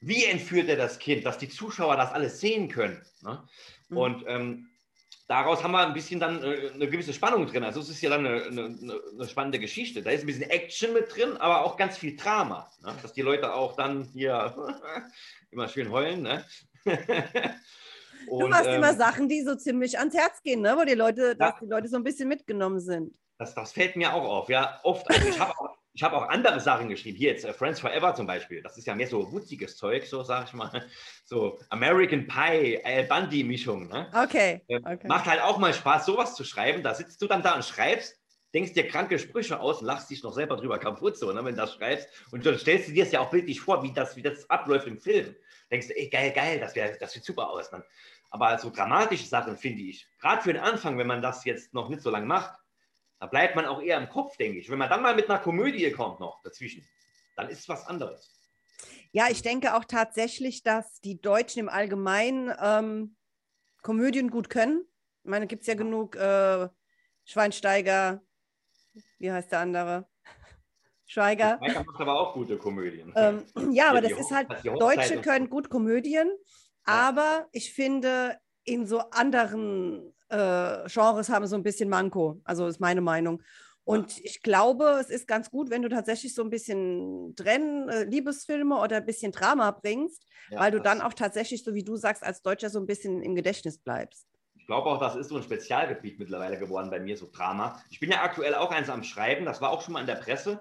Wie entführt er das Kind, dass die Zuschauer das alles sehen können. Ne? Mhm. Und ähm, daraus haben wir ein bisschen dann äh, eine gewisse Spannung drin. Also es ist ja dann eine, eine, eine, spannende Geschichte. Da ist ein bisschen Action mit drin, aber auch ganz viel Drama. Ne? Dass die Leute auch dann hier *laughs* immer schön heulen. Ne? *laughs* Und, du machst ähm, immer Sachen, die so ziemlich ans Herz gehen, ne? wo die Leute, ja, dass die Leute so ein bisschen mitgenommen sind. Das, das fällt mir auch auf, ja, oft. Also ich habe auch, hab auch andere Sachen geschrieben. Hier jetzt uh, Friends Forever zum Beispiel. Das ist ja mehr so wutziges Zeug, so sage ich mal. So American Pie, Al Bundy-Mischung. Ne? Okay, ähm, okay. Macht halt auch mal Spaß, sowas zu schreiben. Da sitzt du dann da und schreibst denkst dir kranke Sprüche aus und lachst dich noch selber drüber kaputt, so, ne, wenn du das schreibst. Und dann stellst du dir es ja auch bildlich vor, wie das, wie das abläuft im Film. Denkst du, ey, geil, geil, das, wär, das sieht super aus. Ne? Aber so dramatische Sachen finde ich, gerade für den Anfang, wenn man das jetzt noch nicht so lange macht, da bleibt man auch eher im Kopf, denke ich. Wenn man dann mal mit einer Komödie kommt noch dazwischen, dann ist es was anderes. Ja, ich denke auch tatsächlich, dass die Deutschen im Allgemeinen ähm, Komödien gut können. Ich meine, gibt es ja genug äh, Schweinsteiger, wie heißt der andere? Schweiger. Schweiger macht aber auch gute Komödien. Ähm, ja, aber das ist halt, Deutsche können gut Komödien, aber ich finde, in so anderen äh, Genres haben so ein bisschen Manko. Also ist meine Meinung. Und ich glaube, es ist ganz gut, wenn du tatsächlich so ein bisschen Trennen, äh, Liebesfilme oder ein bisschen Drama bringst, ja, weil du dann auch tatsächlich, so wie du sagst, als Deutscher so ein bisschen im Gedächtnis bleibst glaube auch, das ist so ein Spezialgebiet mittlerweile geworden bei mir, so Drama. Ich bin ja aktuell auch eins am Schreiben, das war auch schon mal in der Presse.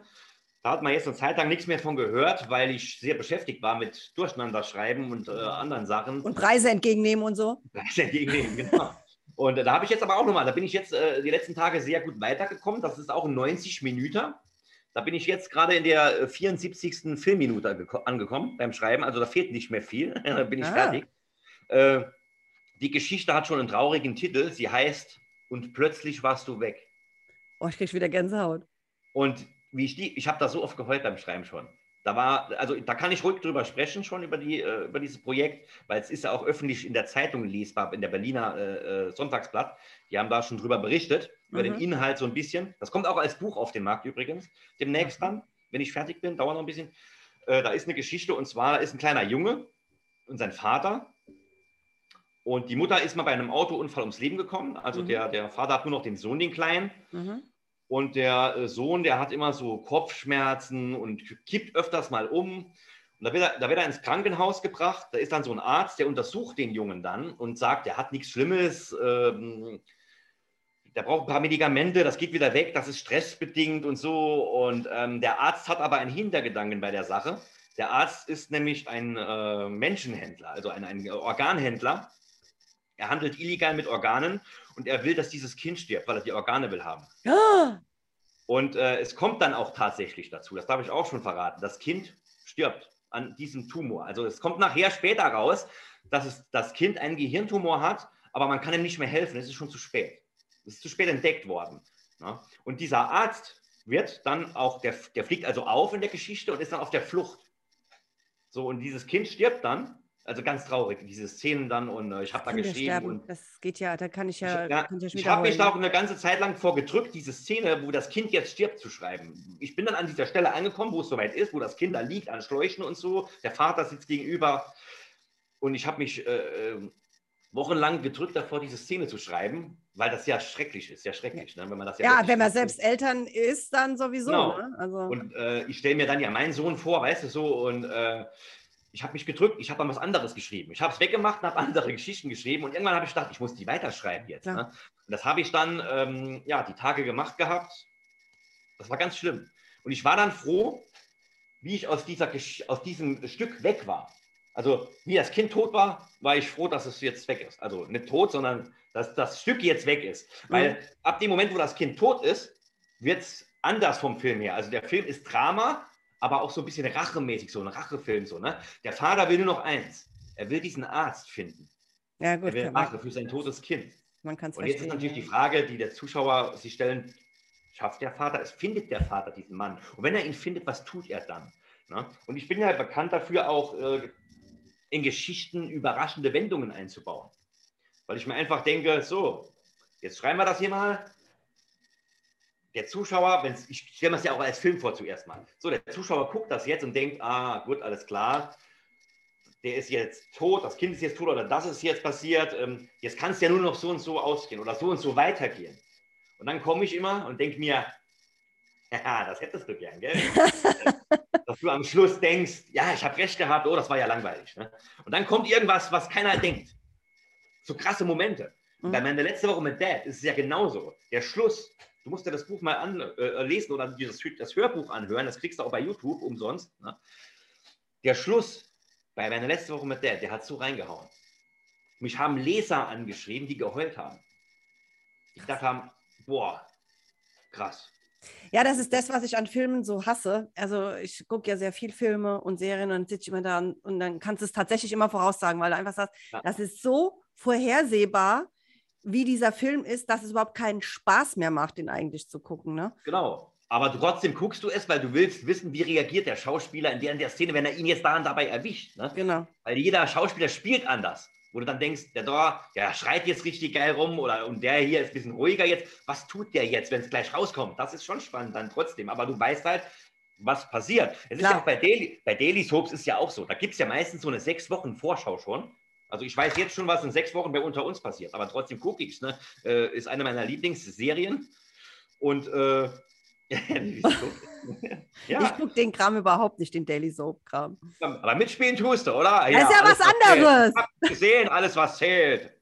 Da hat man jetzt eine Zeit lang nichts mehr von gehört, weil ich sehr beschäftigt war mit Durcheinanderschreiben und äh, anderen Sachen. Und Preise entgegennehmen und so. Preise entgegennehmen, genau. Und da habe ich jetzt aber auch nochmal, da bin ich jetzt äh, die letzten Tage sehr gut weitergekommen. Das ist auch ein 90 Minuten. Da bin ich jetzt gerade in der 74. Äh, Filmminute angekommen beim Schreiben. Also da fehlt nicht mehr viel. *laughs* da bin ich ah. fertig. Äh, die Geschichte hat schon einen traurigen Titel. Sie heißt Und plötzlich warst du weg. Oh, ich krieg wieder Gänsehaut. Und wie ich die, ich habe da so oft geheult beim Schreiben schon. Da war, also da kann ich ruhig drüber sprechen schon über, die, äh, über dieses Projekt, weil es ist ja auch öffentlich in der Zeitung lesbar, in der Berliner äh, äh Sonntagsblatt. Die haben da schon drüber berichtet, über mhm. den Inhalt so ein bisschen. Das kommt auch als Buch auf den Markt übrigens. Demnächst dann, wenn ich fertig bin, dauert noch ein bisschen. Äh, da ist eine Geschichte und zwar ist ein kleiner Junge und sein Vater und die Mutter ist mal bei einem Autounfall ums Leben gekommen. Also mhm. der, der Vater hat nur noch den Sohn, den Kleinen. Und der äh, Sohn, der hat immer so Kopfschmerzen und kippt öfters mal um. Und da wird, er, da wird er ins Krankenhaus gebracht. Da ist dann so ein Arzt, der untersucht den Jungen dann und sagt, der hat nichts Schlimmes. Ähm, der braucht ein paar Medikamente, das geht wieder weg, das ist stressbedingt und so. Und ähm, der Arzt hat aber einen Hintergedanken bei der Sache. Der Arzt ist nämlich ein äh, Menschenhändler, also ein, ein Organhändler. Er handelt illegal mit Organen und er will, dass dieses Kind stirbt, weil er die Organe will haben. Ja. Und äh, es kommt dann auch tatsächlich dazu, das darf ich auch schon verraten, das Kind stirbt an diesem Tumor. Also es kommt nachher später raus, dass es, das Kind einen Gehirntumor hat, aber man kann ihm nicht mehr helfen, es ist schon zu spät. Es ist zu spät entdeckt worden. Ne? Und dieser Arzt wird dann auch, der, der fliegt also auf in der Geschichte und ist dann auf der Flucht. So, und dieses Kind stirbt dann also ganz traurig, diese Szenen dann und äh, ich habe da geschrieben. Und das geht ja, da kann ich ja. Ich, ja, ich, ich habe mich da auch eine ganze Zeit lang vorgedrückt, diese Szene, wo das Kind jetzt stirbt, zu schreiben. Ich bin dann an dieser Stelle angekommen, wo es soweit ist, wo das Kind da liegt an Schläuchen und so. Der Vater sitzt gegenüber und ich habe mich äh, ähm, wochenlang gedrückt davor, diese Szene zu schreiben, weil das ja schrecklich ist, ja schrecklich, ne? wenn man das ja. Ja, wenn man selbst Eltern ist, dann sowieso. Genau. Ne? Also. Und äh, ich stelle mir dann ja meinen Sohn vor, weißt du so und äh, ich habe mich gedrückt, ich habe dann was anderes geschrieben. Ich habe es weggemacht und habe andere *laughs* Geschichten geschrieben und irgendwann habe ich gedacht, ich muss die weiterschreiben jetzt. Ja. Ne? Und das habe ich dann ähm, ja, die Tage gemacht gehabt. Das war ganz schlimm. Und ich war dann froh, wie ich aus, dieser, aus diesem Stück weg war. Also wie das Kind tot war, war ich froh, dass es jetzt weg ist. Also nicht tot, sondern dass das Stück jetzt weg ist. Weil mhm. ab dem Moment, wo das Kind tot ist, wird es anders vom Film her. Also der Film ist Drama, aber auch so ein bisschen rachemäßig, so ein Rachefilm. So, ne? Der Vater will nur noch eins. Er will diesen Arzt finden. Ja, gut. Er will Rache für sein totes Kind. Man kann's Und jetzt ist natürlich die Frage, die der Zuschauer sich stellen, schafft der Vater es? Findet der Vater diesen Mann? Und wenn er ihn findet, was tut er dann? Ne? Und ich bin ja bekannt dafür, auch äh, in Geschichten überraschende Wendungen einzubauen. Weil ich mir einfach denke, so, jetzt schreiben wir das hier mal, der Zuschauer, wenn's, ich stelle mir das ja auch als Film vor zuerst mal. So, der Zuschauer guckt das jetzt und denkt, ah, gut, alles klar, der ist jetzt tot, das Kind ist jetzt tot oder das ist jetzt passiert, ähm, jetzt kann es ja nur noch so und so ausgehen oder so und so weitergehen. Und dann komme ich immer und denke mir, *laughs* ja, das hättest du gern, gell? *laughs* Dass du am Schluss denkst, ja, ich habe recht gehabt, oh, das war ja langweilig. Ne? Und dann kommt irgendwas, was keiner denkt. so krasse Momente. Mhm. Bei meiner letzte Woche mit Dad ist es ja genauso. Der Schluss, du musst dir das Buch mal anlesen äh, oder dieses, das Hörbuch anhören, das kriegst du auch bei YouTube umsonst. Ne? Der Schluss bei meiner letzte Woche mit Dad, der hat so reingehauen. Mich haben Leser angeschrieben, die geheult haben. Ich dachte, boah, krass. Ja, das ist das, was ich an Filmen so hasse. Also ich gucke ja sehr viel Filme und Serien und sitze immer da und, und, dann kannst du es tatsächlich immer voraussagen, weil du einfach sagst, ja. das ist so vorhersehbar, wie dieser Film ist, dass es überhaupt keinen Spaß mehr macht, den eigentlich zu gucken. Ne? Genau. Aber trotzdem guckst du es, weil du willst wissen, wie reagiert der Schauspieler in der, in der Szene, wenn er ihn jetzt da und dabei erwischt. Ne? Genau. Weil jeder Schauspieler spielt anders wo du dann denkst, der da, der schreit jetzt richtig geil rum oder und der hier ist ein bisschen ruhiger jetzt. Was tut der jetzt, wenn es gleich rauskommt? Das ist schon spannend dann trotzdem. Aber du weißt halt, was passiert. Es Klar. ist ja auch bei Daily, bei Daily Soaps ist ja auch so. Da gibt es ja meistens so eine sechs Wochen Vorschau schon. Also ich weiß jetzt schon, was in sechs Wochen bei Unter uns passiert, aber trotzdem gucke ich es. Ne? Äh, ist eine meiner Lieblingsserien. Und äh, *laughs* ja. *laughs* Ich gucke den Kram überhaupt nicht, den Daily Soap-Kram. Aber mitspielen tust du, oder? Ja, das ist ja was anderes. Ich habe gesehen, alles, was zählt.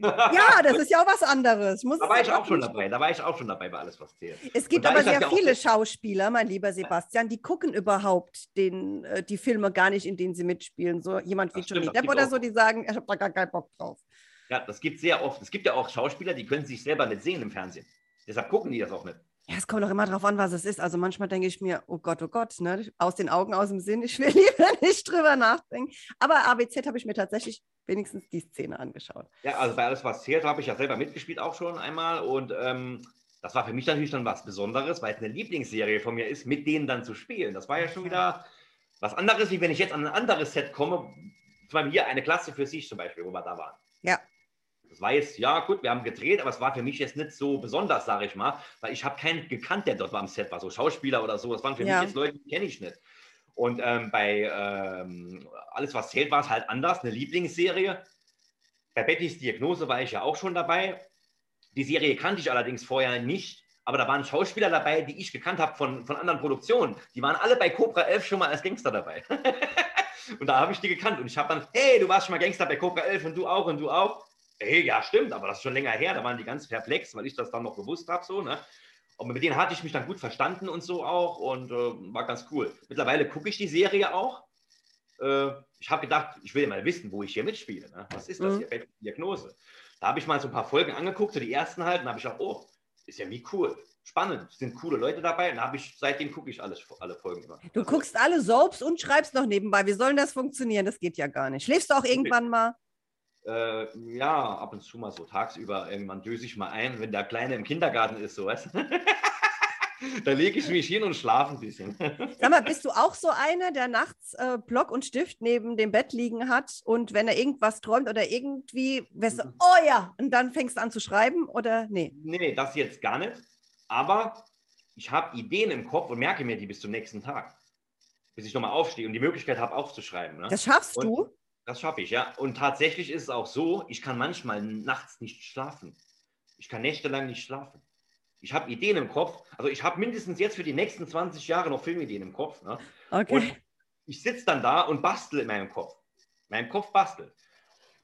Ja, das ist ja auch was anderes. Muss da war ich auch schon dabei. Da war ich auch schon dabei bei alles, was zählt. Es gibt aber sehr viele Schauspieler, mein lieber Sebastian, die gucken überhaupt den, äh, die Filme gar nicht, in denen sie mitspielen. So jemand wie Johnny Depp oder so, die sagen, ich habe da gar keinen Bock drauf. Ja, das gibt sehr oft. Es gibt ja auch Schauspieler, die können sich selber nicht sehen im Fernsehen. Deshalb gucken die das auch nicht. Ja, es kommt auch immer darauf an, was es ist. Also manchmal denke ich mir, oh Gott, oh Gott, ne? aus den Augen, aus dem Sinn, ich will *laughs* lieber nicht drüber nachdenken. Aber ABZ habe ich mir tatsächlich wenigstens die Szene angeschaut. Ja, also bei alles, was zählt, habe ich ja selber mitgespielt auch schon einmal. Und ähm, das war für mich natürlich dann was Besonderes, weil es eine Lieblingsserie von mir ist, mit denen dann zu spielen. Das war ja schon wieder was anderes, wie wenn ich jetzt an ein anderes Set komme. Zum Beispiel hier eine Klasse für sich zum Beispiel, wo wir da waren. Ja. Das war jetzt, ja gut, wir haben gedreht, aber es war für mich jetzt nicht so besonders, sage ich mal, weil ich habe keinen gekannt, der dort war am Set war, so Schauspieler oder so. Das waren für ja. mich jetzt Leute, die kenne ich nicht. Und ähm, bei ähm, Alles, was zählt, war es halt anders, eine Lieblingsserie. Bei Bettys Diagnose war ich ja auch schon dabei. Die Serie kannte ich allerdings vorher nicht, aber da waren Schauspieler dabei, die ich gekannt habe von, von anderen Produktionen. Die waren alle bei Cobra 11 schon mal als Gangster dabei. *laughs* und da habe ich die gekannt und ich habe dann, hey, du warst schon mal Gangster bei Cobra 11 und du auch und du auch. Hey, ja, stimmt, aber das ist schon länger her, da waren die ganz perplex, weil ich das dann noch gewusst habe, so, ne? Und mit denen hatte ich mich dann gut verstanden und so auch und äh, war ganz cool. Mittlerweile gucke ich die Serie auch. Äh, ich habe gedacht, ich will ja mal wissen, wo ich hier mitspiele. Ne? Was ist das mhm. hier? Diagnose. Da habe ich mal so ein paar Folgen angeguckt, so die ersten halt, und habe ich auch, oh, ist ja wie cool. Spannend, sind coole Leute dabei. Und habe ich, seitdem gucke ich alles, alle Folgen immer. Du guckst alle Soaps und schreibst noch nebenbei. Wie soll das funktionieren? Das geht ja gar nicht. Schläfst du auch irgendwann mal? Äh, ja, ab und zu mal so tagsüber. Irgendwann döse ich mal ein, wenn der Kleine im Kindergarten ist, so weißt *laughs* Da lege ich mich hin und schlafe ein bisschen. *laughs* Sag mal, bist du auch so einer, der nachts äh, Block und Stift neben dem Bett liegen hat und wenn er irgendwas träumt oder irgendwie, weißt du, mhm. oh ja, und dann fängst du an zu schreiben oder nee? Nee, nee, das jetzt gar nicht. Aber ich habe Ideen im Kopf und merke mir die bis zum nächsten Tag. Bis ich nochmal aufstehe und die Möglichkeit habe, aufzuschreiben. Ne? Das schaffst und, du? Das schaffe ich, ja. Und tatsächlich ist es auch so, ich kann manchmal nachts nicht schlafen. Ich kann nächtelang nicht schlafen. Ich habe Ideen im Kopf. Also ich habe mindestens jetzt für die nächsten 20 Jahre noch Filmideen im Kopf. Ne? Okay. Und ich sitze dann da und bastel in meinem Kopf. Mein Kopf bastelt.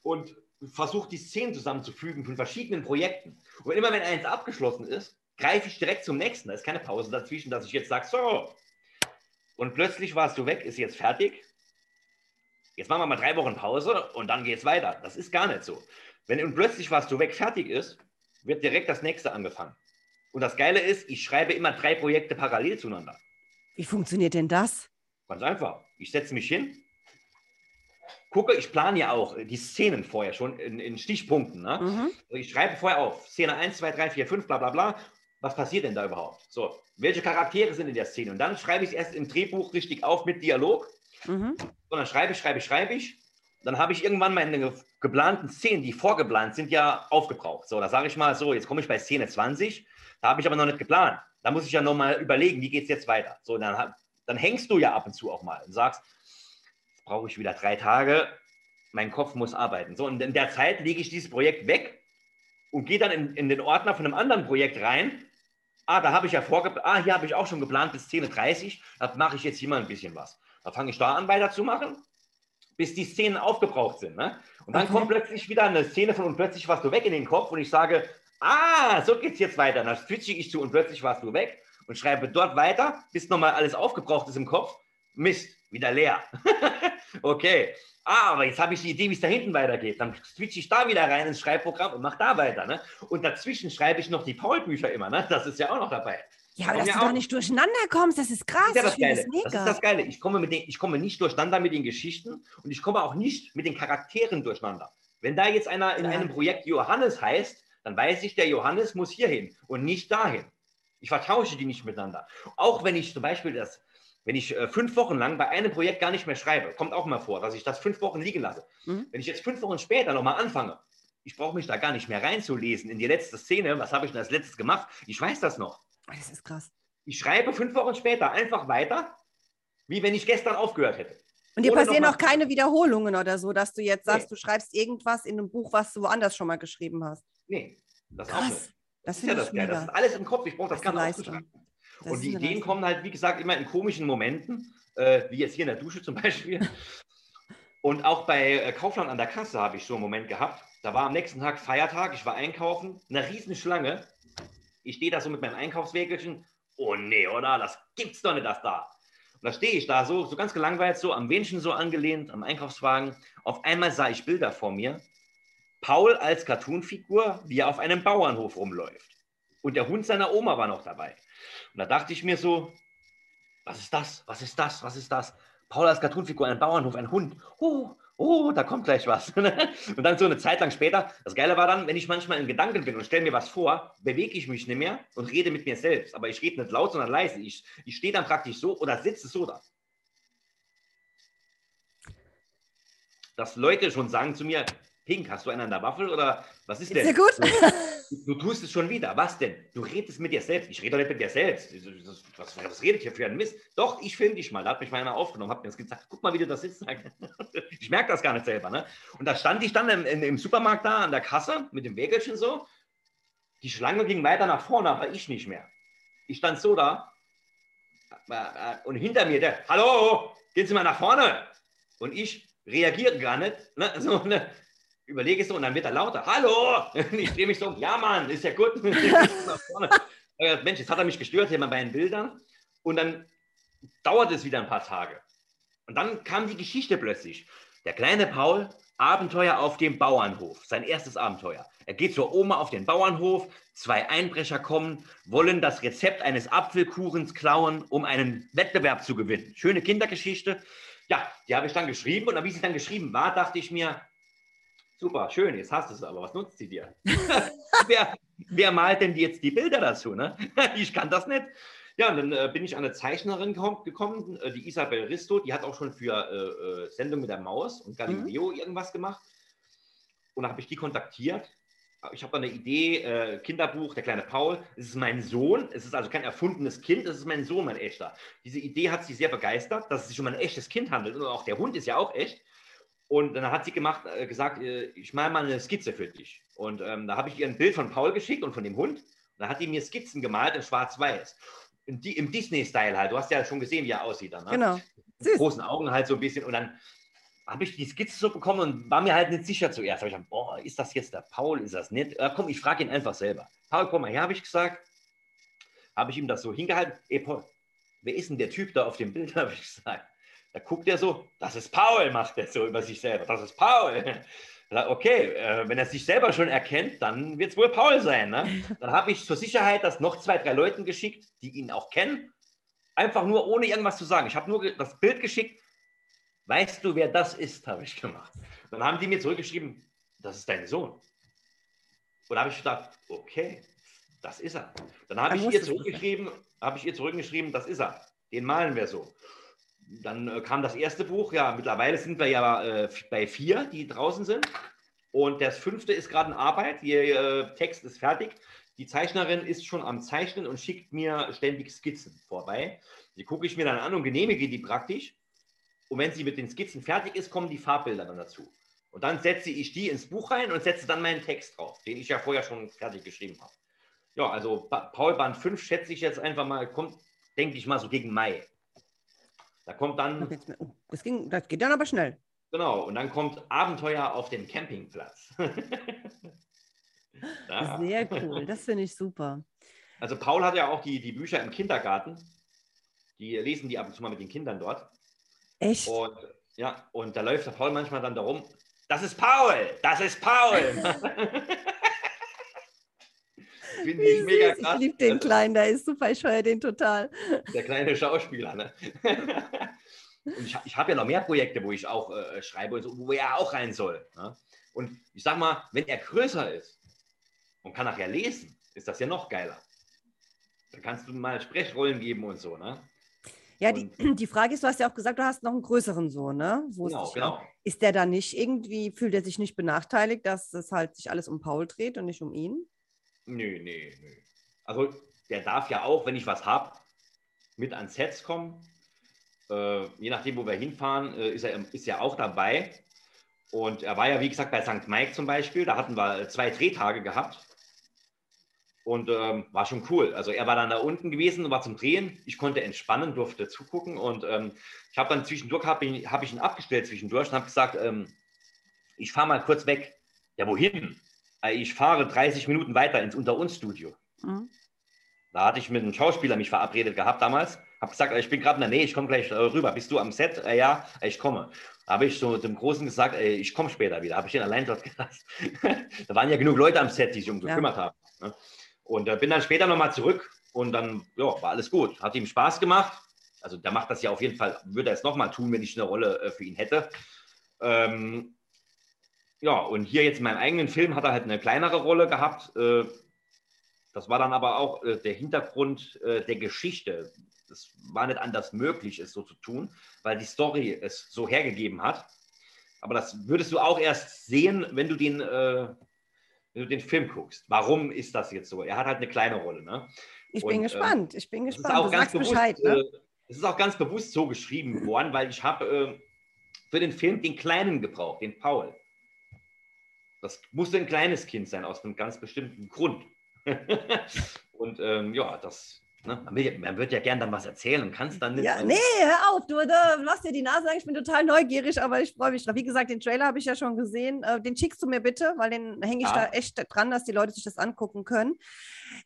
Und versuche die Szenen zusammenzufügen von verschiedenen Projekten. Und immer wenn eins abgeschlossen ist, greife ich direkt zum nächsten. Da ist keine Pause dazwischen, dass ich jetzt sage, so. Und plötzlich warst du weg, ist jetzt fertig jetzt machen wir mal drei Wochen Pause und dann geht es weiter. Das ist gar nicht so. Wenn plötzlich was du weg fertig ist, wird direkt das nächste angefangen. Und das Geile ist, ich schreibe immer drei Projekte parallel zueinander. Wie funktioniert denn das? Ganz einfach. Ich setze mich hin, gucke, ich plane ja auch die Szenen vorher schon in, in Stichpunkten. Ne? Mhm. Also ich schreibe vorher auf, Szene 1, 2, 3, 4, 5, bla bla bla. Was passiert denn da überhaupt? So, welche Charaktere sind in der Szene? Und dann schreibe ich es erst im Drehbuch richtig auf mit Dialog. Mhm. Und dann schreibe ich, schreibe ich, schreibe ich. Dann habe ich irgendwann meine geplanten Szenen, die vorgeplant sind, ja aufgebraucht. So, da sage ich mal so, jetzt komme ich bei Szene 20, da habe ich aber noch nicht geplant. Da muss ich ja nochmal überlegen, wie geht es jetzt weiter. So, dann, dann hängst du ja ab und zu auch mal und sagst, jetzt brauche ich wieder drei Tage, mein Kopf muss arbeiten. So, und in der Zeit lege ich dieses Projekt weg und gehe dann in, in den Ordner von einem anderen Projekt rein. Ah, da habe ich ja vorgeplant, ah, hier habe ich auch schon geplant bis Szene 30, da mache ich jetzt hier mal ein bisschen was. Da fange ich da an weiterzumachen. bis die Szenen aufgebraucht sind. Ne? Und dann okay. kommt plötzlich wieder eine Szene von und plötzlich warst du weg in den Kopf und ich sage, ah, so geht's jetzt weiter. Dann switche ich zu und plötzlich warst du weg und schreibe dort weiter, bis nochmal alles aufgebraucht ist im Kopf. Mist, wieder leer. *laughs* okay. Ah, aber jetzt habe ich die Idee, wie es da hinten weitergeht. Dann switche ich da wieder rein ins Schreibprogramm und mache da weiter. Ne? Und dazwischen schreibe ich noch die Paul-Bücher immer. Ne? Das ist ja auch noch dabei. Ja, aber dass du auch. da nicht durcheinander kommst, das ist krass. Das ist ja das Geile. Das, das, ist das Geile. Ich komme, mit den, ich komme nicht durcheinander mit den Geschichten und ich komme auch nicht mit den Charakteren durcheinander. Wenn da jetzt einer in ja. einem Projekt Johannes heißt, dann weiß ich, der Johannes muss hierhin und nicht dahin. Ich vertausche die nicht miteinander. Auch wenn ich zum Beispiel das wenn ich äh, fünf Wochen lang bei einem Projekt gar nicht mehr schreibe, kommt auch mal vor, dass ich das fünf Wochen liegen lasse. Mhm. Wenn ich jetzt fünf Wochen später nochmal anfange, ich brauche mich da gar nicht mehr reinzulesen in die letzte Szene, was habe ich denn als letztes gemacht? Ich weiß das noch. Das ist krass. Ich schreibe fünf Wochen später einfach weiter, wie wenn ich gestern aufgehört hätte. Und dir passieren auch keine Wiederholungen oder so, dass du jetzt sagst, nee. du schreibst irgendwas in einem Buch, was du woanders schon mal geschrieben hast. Nee, das Krass. auch nicht. Das, das ist ja das, das ist alles im Kopf. Ich brauche das, das gar nicht und die Ideen Leistung. kommen halt, wie gesagt, immer in komischen Momenten, äh, wie jetzt hier in der Dusche zum *laughs* Beispiel. Und auch bei äh, Kaufland an der Kasse habe ich so einen Moment gehabt. Da war am nächsten Tag Feiertag, ich war einkaufen, eine riesen Schlange. Ich stehe da so mit meinem Einkaufswägelchen. Oh nee, oder? Das gibt's doch nicht, das da. Und da stehe ich da so, so ganz gelangweilt, so am Wähnchen so angelehnt, am Einkaufswagen. Auf einmal sah ich Bilder vor mir. Paul als Cartoonfigur, wie er auf einem Bauernhof rumläuft. Und der Hund seiner Oma war noch dabei. Und da dachte ich mir so, was ist das? Was ist das? Was ist das? Paul als Cartoonfigur, ein Bauernhof, ein Hund. Oh, oh, da kommt gleich was. *laughs* und dann so eine Zeit lang später, das Geile war dann, wenn ich manchmal in Gedanken bin und stelle mir was vor, bewege ich mich nicht mehr und rede mit mir selbst. Aber ich rede nicht laut, sondern leise. Ich, ich stehe dann praktisch so oder sitze so da. Dass Leute schon sagen zu mir, Pink, hast du einen an der Waffel oder was ist denn? Sehr gut. Du, *laughs* du, tust es schon wieder. Was denn? Du redest mit dir selbst. Ich rede doch nicht mit dir selbst. Was, was redet hier für ein Mist? Doch, ich filme dich mal. Da hat mich mal einer aufgenommen, hat mir das gesagt. Guck mal, wie du das sitzt. *laughs* Ich merke das gar nicht selber. Ne? Und da stand ich dann im, im, Supermarkt da an der Kasse mit dem Wägelchen so. Die Schlange ging weiter nach vorne, aber ich nicht mehr. Ich stand so da und hinter mir der, hallo, gehen Sie mal nach vorne. Und ich reagiere gar nicht. Ne? *laughs* So, ne? Überlege so und dann wird er lauter. Hallo! *laughs* Ich drehe mich so um. Ja, Mann, ist ja gut. *laughs* Mensch, jetzt hat er mich gestört hier bei den Bildern. Und dann dauert es wieder ein paar Tage. Und dann kam die Geschichte plötzlich. Der kleine Paul, Abenteuer auf dem Bauernhof. Sein erstes Abenteuer. Er geht zur Oma auf den Bauernhof. Zwei Einbrecher kommen, wollen das Rezept eines Apfelkuchens klauen, um einen Wettbewerb zu gewinnen. Schöne Kindergeschichte. Ja, die habe ich dann geschrieben. Und wie sie dann geschrieben war, dachte ich mir, Super, schön, jetzt hast du es aber. Was nutzt sie dir? *laughs* *laughs* wer, wer, malt denn jetzt die Bilder dazu? Ne? *laughs* ich kann das nicht. Ja, und dann äh, bin ich an eine Zeichnerin gekommen, äh, die Isabel Risto, die hat auch schon für äh, äh Sendung mit der Maus und Galileo mhm. irgendwas gemacht. Und da habe ich die kontaktiert. Ich habe da eine Idee, äh, Kinderbuch, der kleine Paul. Es ist mein Sohn, es ist also kein erfundenes Kind, es ist mein Sohn, mein echter. Diese Idee hat sie sehr begeistert, dass es sich um ein echtes Kind handelt. Und auch der Hund ist ja auch echt. Und dann hat sie gemacht, äh, gesagt, äh, ich male mal eine Skizze für dich. Und ähm, da habe ich ihr ein Bild von Paul geschickt und von dem Hund. Und dann hat die mir Skizzen gemalt in Schwarz-Weiß. Im Disney-Style halt. Du hast ja schon gesehen, wie er aussieht dann. Ne? Genau. Mit großen Augen halt so ein bisschen. Und dann habe ich die Skizze so bekommen und war mir halt nicht sicher zuerst. Habe ich gedacht, boah, ist das jetzt der Paul? Ist das nicht? Ja, komm, ich frage ihn einfach selber. Paul, komm mal her, habe ich gesagt. Habe ich ihm das so hingehalten. Ey, Paul, wer ist denn der Typ da auf dem Bild? *laughs* Habe ich gesagt. Da guckt er so, das ist Paul, macht er so über sich selber. Das ist Paul. *laughs* Okay, äh, wenn er sich selber schon erkennt, dann wird es wohl Paul sein. Ne? *laughs* Dann habe ich zur Sicherheit das noch zwei, drei Leuten geschickt, die ihn auch kennen. Einfach nur ohne irgendwas zu sagen. Ich habe nur das Bild geschickt. Weißt du, wer das ist, habe ich gemacht. Dann haben die mir zurückgeschrieben, das ist dein Sohn. Und da habe ich gedacht, okay, das ist er. Dann habe ich ihr zurückgeschrieben, habe ich ihr zurückgeschrieben, das ist er. Den malen wir so dann äh, kam das erste Buch. Ja, mittlerweile sind wir ja äh, bei vier, die draußen sind. Und das fünfte ist gerade in Arbeit. Der äh, Text ist fertig. Die Zeichnerin ist schon am Zeichnen und schickt mir ständig Skizzen vorbei. Die gucke ich mir dann an und genehmige die praktisch. Und wenn sie mit den Skizzen fertig ist, kommen die Farbbilder dann dazu. Und dann setze ich die ins Buch rein und setze dann meinen Text drauf, den ich ja vorher schon fertig geschrieben habe. Ja, also Paul Band 5 schätze ich jetzt einfach mal, kommt, denke ich mal, so gegen Mai. Da kommt dann. Oh, das, ging, das geht dann aber schnell. Genau, und dann kommt Abenteuer auf dem Campingplatz. *laughs* ja. Sehr cool, das finde ich super. Also Paul hat ja auch die, die Bücher im Kindergarten. Die lesen die ab und zu mal mit den Kindern dort. Echt? Und ja, und da läuft der Paul manchmal dann darum. Das ist Paul! Das ist Paul! *laughs* Finde ich mega krass. Ich liebe den Kleinen, der ist super, ich feiere den total. Der kleine Schauspieler, ne? *laughs* Und ich, ich habe ja noch mehr Projekte, wo ich auch äh, schreibe, so, wo er auch rein soll. Ne? Und ich sag mal, wenn er größer ist und kann nachher lesen, ist das ja noch geiler. Da kannst du mal Sprechrollen geben und so, ne? Ja, die, die Frage ist, du hast ja auch gesagt, du hast noch einen größeren Sohn, ne? Wo genau, genau. Ist der da nicht irgendwie, fühlt er sich nicht benachteiligt, dass es halt sich alles um Paul dreht und nicht um ihn? Nö, nö, nö. Also der darf ja auch, wenn ich was habe, mit ans Sets kommen. Äh, je nachdem, wo wir hinfahren, äh, ist, er, ist er auch dabei. Und er war ja, wie gesagt, bei St. Mike zum Beispiel. Da hatten wir zwei Drehtage gehabt. Und ähm, war schon cool. Also er war dann da unten gewesen und war zum Drehen. Ich konnte entspannen, durfte zugucken. Und ähm, ich habe dann zwischendurch, habe ich, hab ich ihn abgestellt zwischendurch und habe gesagt, ähm, ich fahre mal kurz weg. Ja, wohin? Äh, ich fahre 30 Minuten weiter ins Unter-uns-Studio. Mhm. Da hatte ich mit einem Schauspieler mich verabredet gehabt damals. Habe gesagt, ich bin gerade in der Nähe, ich komme gleich äh, rüber. Bist du am Set? Äh, ja, ich komme. Da habe ich so dem Großen gesagt, ich komme später wieder. Habe ich ihn allein dort gelassen. *laughs* da waren ja genug Leute am Set, die sich um gekümmert ja. haben. Ne? Und bin dann später nochmal zurück und dann ja, war alles gut. Hat ihm Spaß gemacht. Also der macht das ja auf jeden Fall, würde er es nochmal tun, wenn ich eine Rolle für ihn hätte. Ähm, ja, und hier jetzt in meinem eigenen Film hat er halt eine kleinere Rolle gehabt. Äh, das war dann aber auch äh, der Hintergrund äh, der Geschichte. Es war nicht anders möglich, es so zu tun, weil die Story es so hergegeben hat. Aber das würdest du auch erst sehen, wenn du den wenn du den Film guckst. Warum ist das jetzt so? Er hat halt eine kleine Rolle. Ne? Ich bin und, gespannt. ich bin gespannt. Ist auch du ganz bewusst, Bescheid. Ne? Es ist auch ganz bewusst so geschrieben worden, weil ich habe für den Film den Kleinen gebraucht, den Paul. Das musste ein kleines Kind sein, aus einem ganz bestimmten Grund. *laughs* und ähm, ja, das, Ne? Man, wird ja gern dann was erzählen und kann es dann nicht. Ja, nee, hör auf, du, du lass dir die Nase sagen, ich bin total neugierig, aber ich freue mich drauf. Wie gesagt, den Trailer habe ich ja schon gesehen. Äh, den schickst du mir bitte, weil den hänge ich ja. da echt dran, dass die Leute sich das angucken können.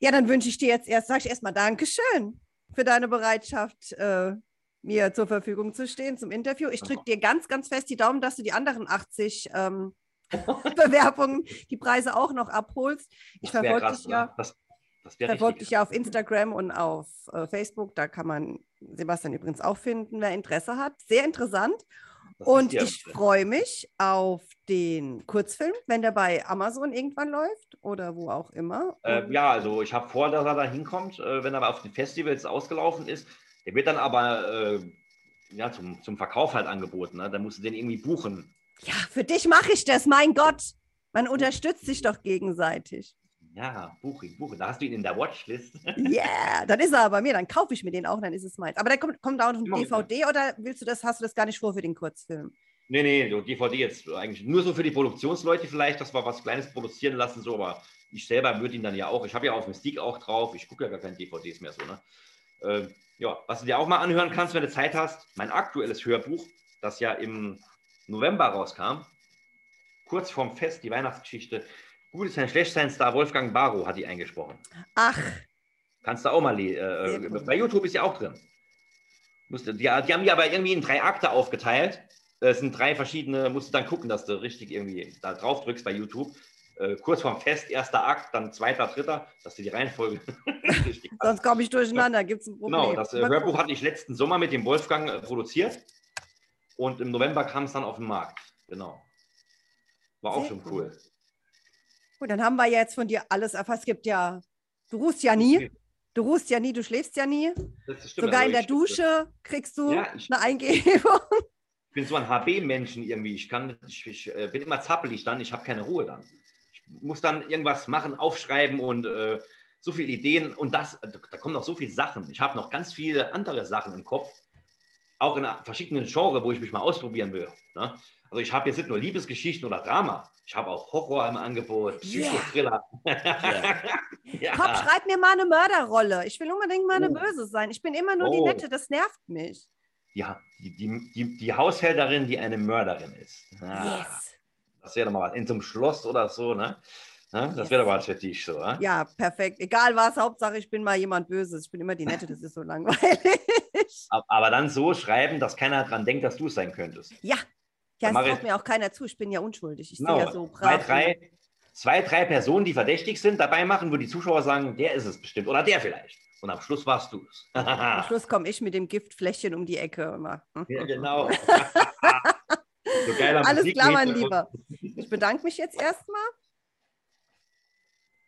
Ja, dann wünsche ich dir jetzt erst, sage ich erstmal Dankeschön für deine Bereitschaft, äh, mir zur Verfügung zu stehen zum Interview. Ich drücke dir ganz, ganz fest die Daumen, dass du die anderen 80 ähm, *laughs* Bewerbungen, die Preise auch noch abholst. Ich verfolge dich ja. Das, das Verfolgt dich ja auf Instagram und auf äh, Facebook. Da kann man Sebastian übrigens auch finden, wer Interesse hat. Sehr interessant. Das und ich freue mich auf den Kurzfilm, wenn der bei Amazon irgendwann läuft oder wo auch immer. Äh, ja, also ich habe vor, dass er da hinkommt, äh, wenn er auf den Festivals ausgelaufen ist. Der wird dann aber äh, ja, zum, zum Verkauf halt angeboten. Ne? Da musst du den irgendwie buchen. Ja, für dich mache ich das, mein Gott. Man unterstützt sich doch gegenseitig. Ja, buche buche. Da hast du ihn in der Watchlist. Ja, *laughs* yeah, dann ist er bei mir. Dann kaufe ich mir den auch, dann ist es meins. Aber der kommt, kommt auch noch ein DVD oder willst du das, hast du das gar nicht vor für den Kurzfilm? Nee, nee, so DVD jetzt eigentlich nur so für die Produktionsleute vielleicht, dass wir was Kleines produzieren lassen, so, aber ich selber würde ihn dann ja auch, ich habe ja auf Mystique auch drauf, ich gucke ja gar keine DVDs mehr so, ne? Äh, ja, was du dir auch mal anhören kannst, wenn du Zeit hast, mein aktuelles Hörbuch, das ja im November rauskam, kurz vorm Fest, die Weihnachtsgeschichte, Gut sein, schlecht sein, Star Wolfgang Barrow hat die eingesprochen. Ach. Kannst du auch mal äh, Bei YouTube ist ja auch drin. Musste, die, die, haben die aber irgendwie in drei Akte aufgeteilt. Es sind drei verschiedene, musst du dann gucken, dass du richtig irgendwie da drauf drückst bei YouTube. Äh, kurz vorm Fest, erster Akt, dann zweiter, dritter, dass du die Reihenfolge. *laughs* Sonst komme ich durcheinander, gibt es ein Problem. Genau, das äh, Hörbuch hatte ich letzten Sommer mit dem Wolfgang äh, produziert und im November kam es dann auf den Markt. Genau. War auch Sehr schon cool. Gut, dann haben wir jetzt von dir alles erfasst. Es gibt ja, du ruhst ja nie. Du ruhst ja nie, du schläfst ja nie. Sogar also in der Dusche kriegst du ja, ich, eine Eingebung. *laughs* Ich bin so ein HB-Menschen irgendwie. Ich, kann, ich, ich äh, bin immer zappelig dann, ich habe keine Ruhe dann. Ich muss dann irgendwas machen, aufschreiben und äh, so viele Ideen. Und das, da kommen noch so viele Sachen. Ich habe noch ganz viele andere Sachen im Kopf. Auch in verschiedenen Genres, wo ich mich mal ausprobieren will. Ne? Also ich habe jetzt nicht nur Liebesgeschichten oder Drama, ich habe auch Horror im Angebot, Psychothriller. Yeah. *laughs* ja. Komm, schreib mir mal eine Mörderrolle. Ich will unbedingt mal eine oh. Böse sein. Ich bin immer nur oh. die Nette, das nervt mich. die, die, die, die Haushälterin, die eine Mörderin ist. Ah, yes. Das wäre doch mal was. In so einem Schloss oder so, ne? ne? Das wäre doch was für dich so. Ne? Ja, perfekt. Egal was, Hauptsache ich bin mal jemand Böses. Ich bin immer die Nette, das ist so langweilig. Aber dann so schreiben, dass keiner dran denkt, dass du es sein könntest. Ja, ja, es traut mir auch keiner zu. Ich bin ja unschuldig. Ich genau. sehe ja so brav. Zwei drei, zwei, drei Personen, die verdächtig sind, dabei machen, wo die Zuschauer sagen, der ist es bestimmt oder der vielleicht. Und am Schluss warst du es. *laughs* am Schluss komme ich mit dem Giftfläschchen um die Ecke immer. ja, genau. *laughs* so Alles Musik klar, mein Lieber. Ich bedanke mich jetzt erstmal.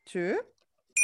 Tschö.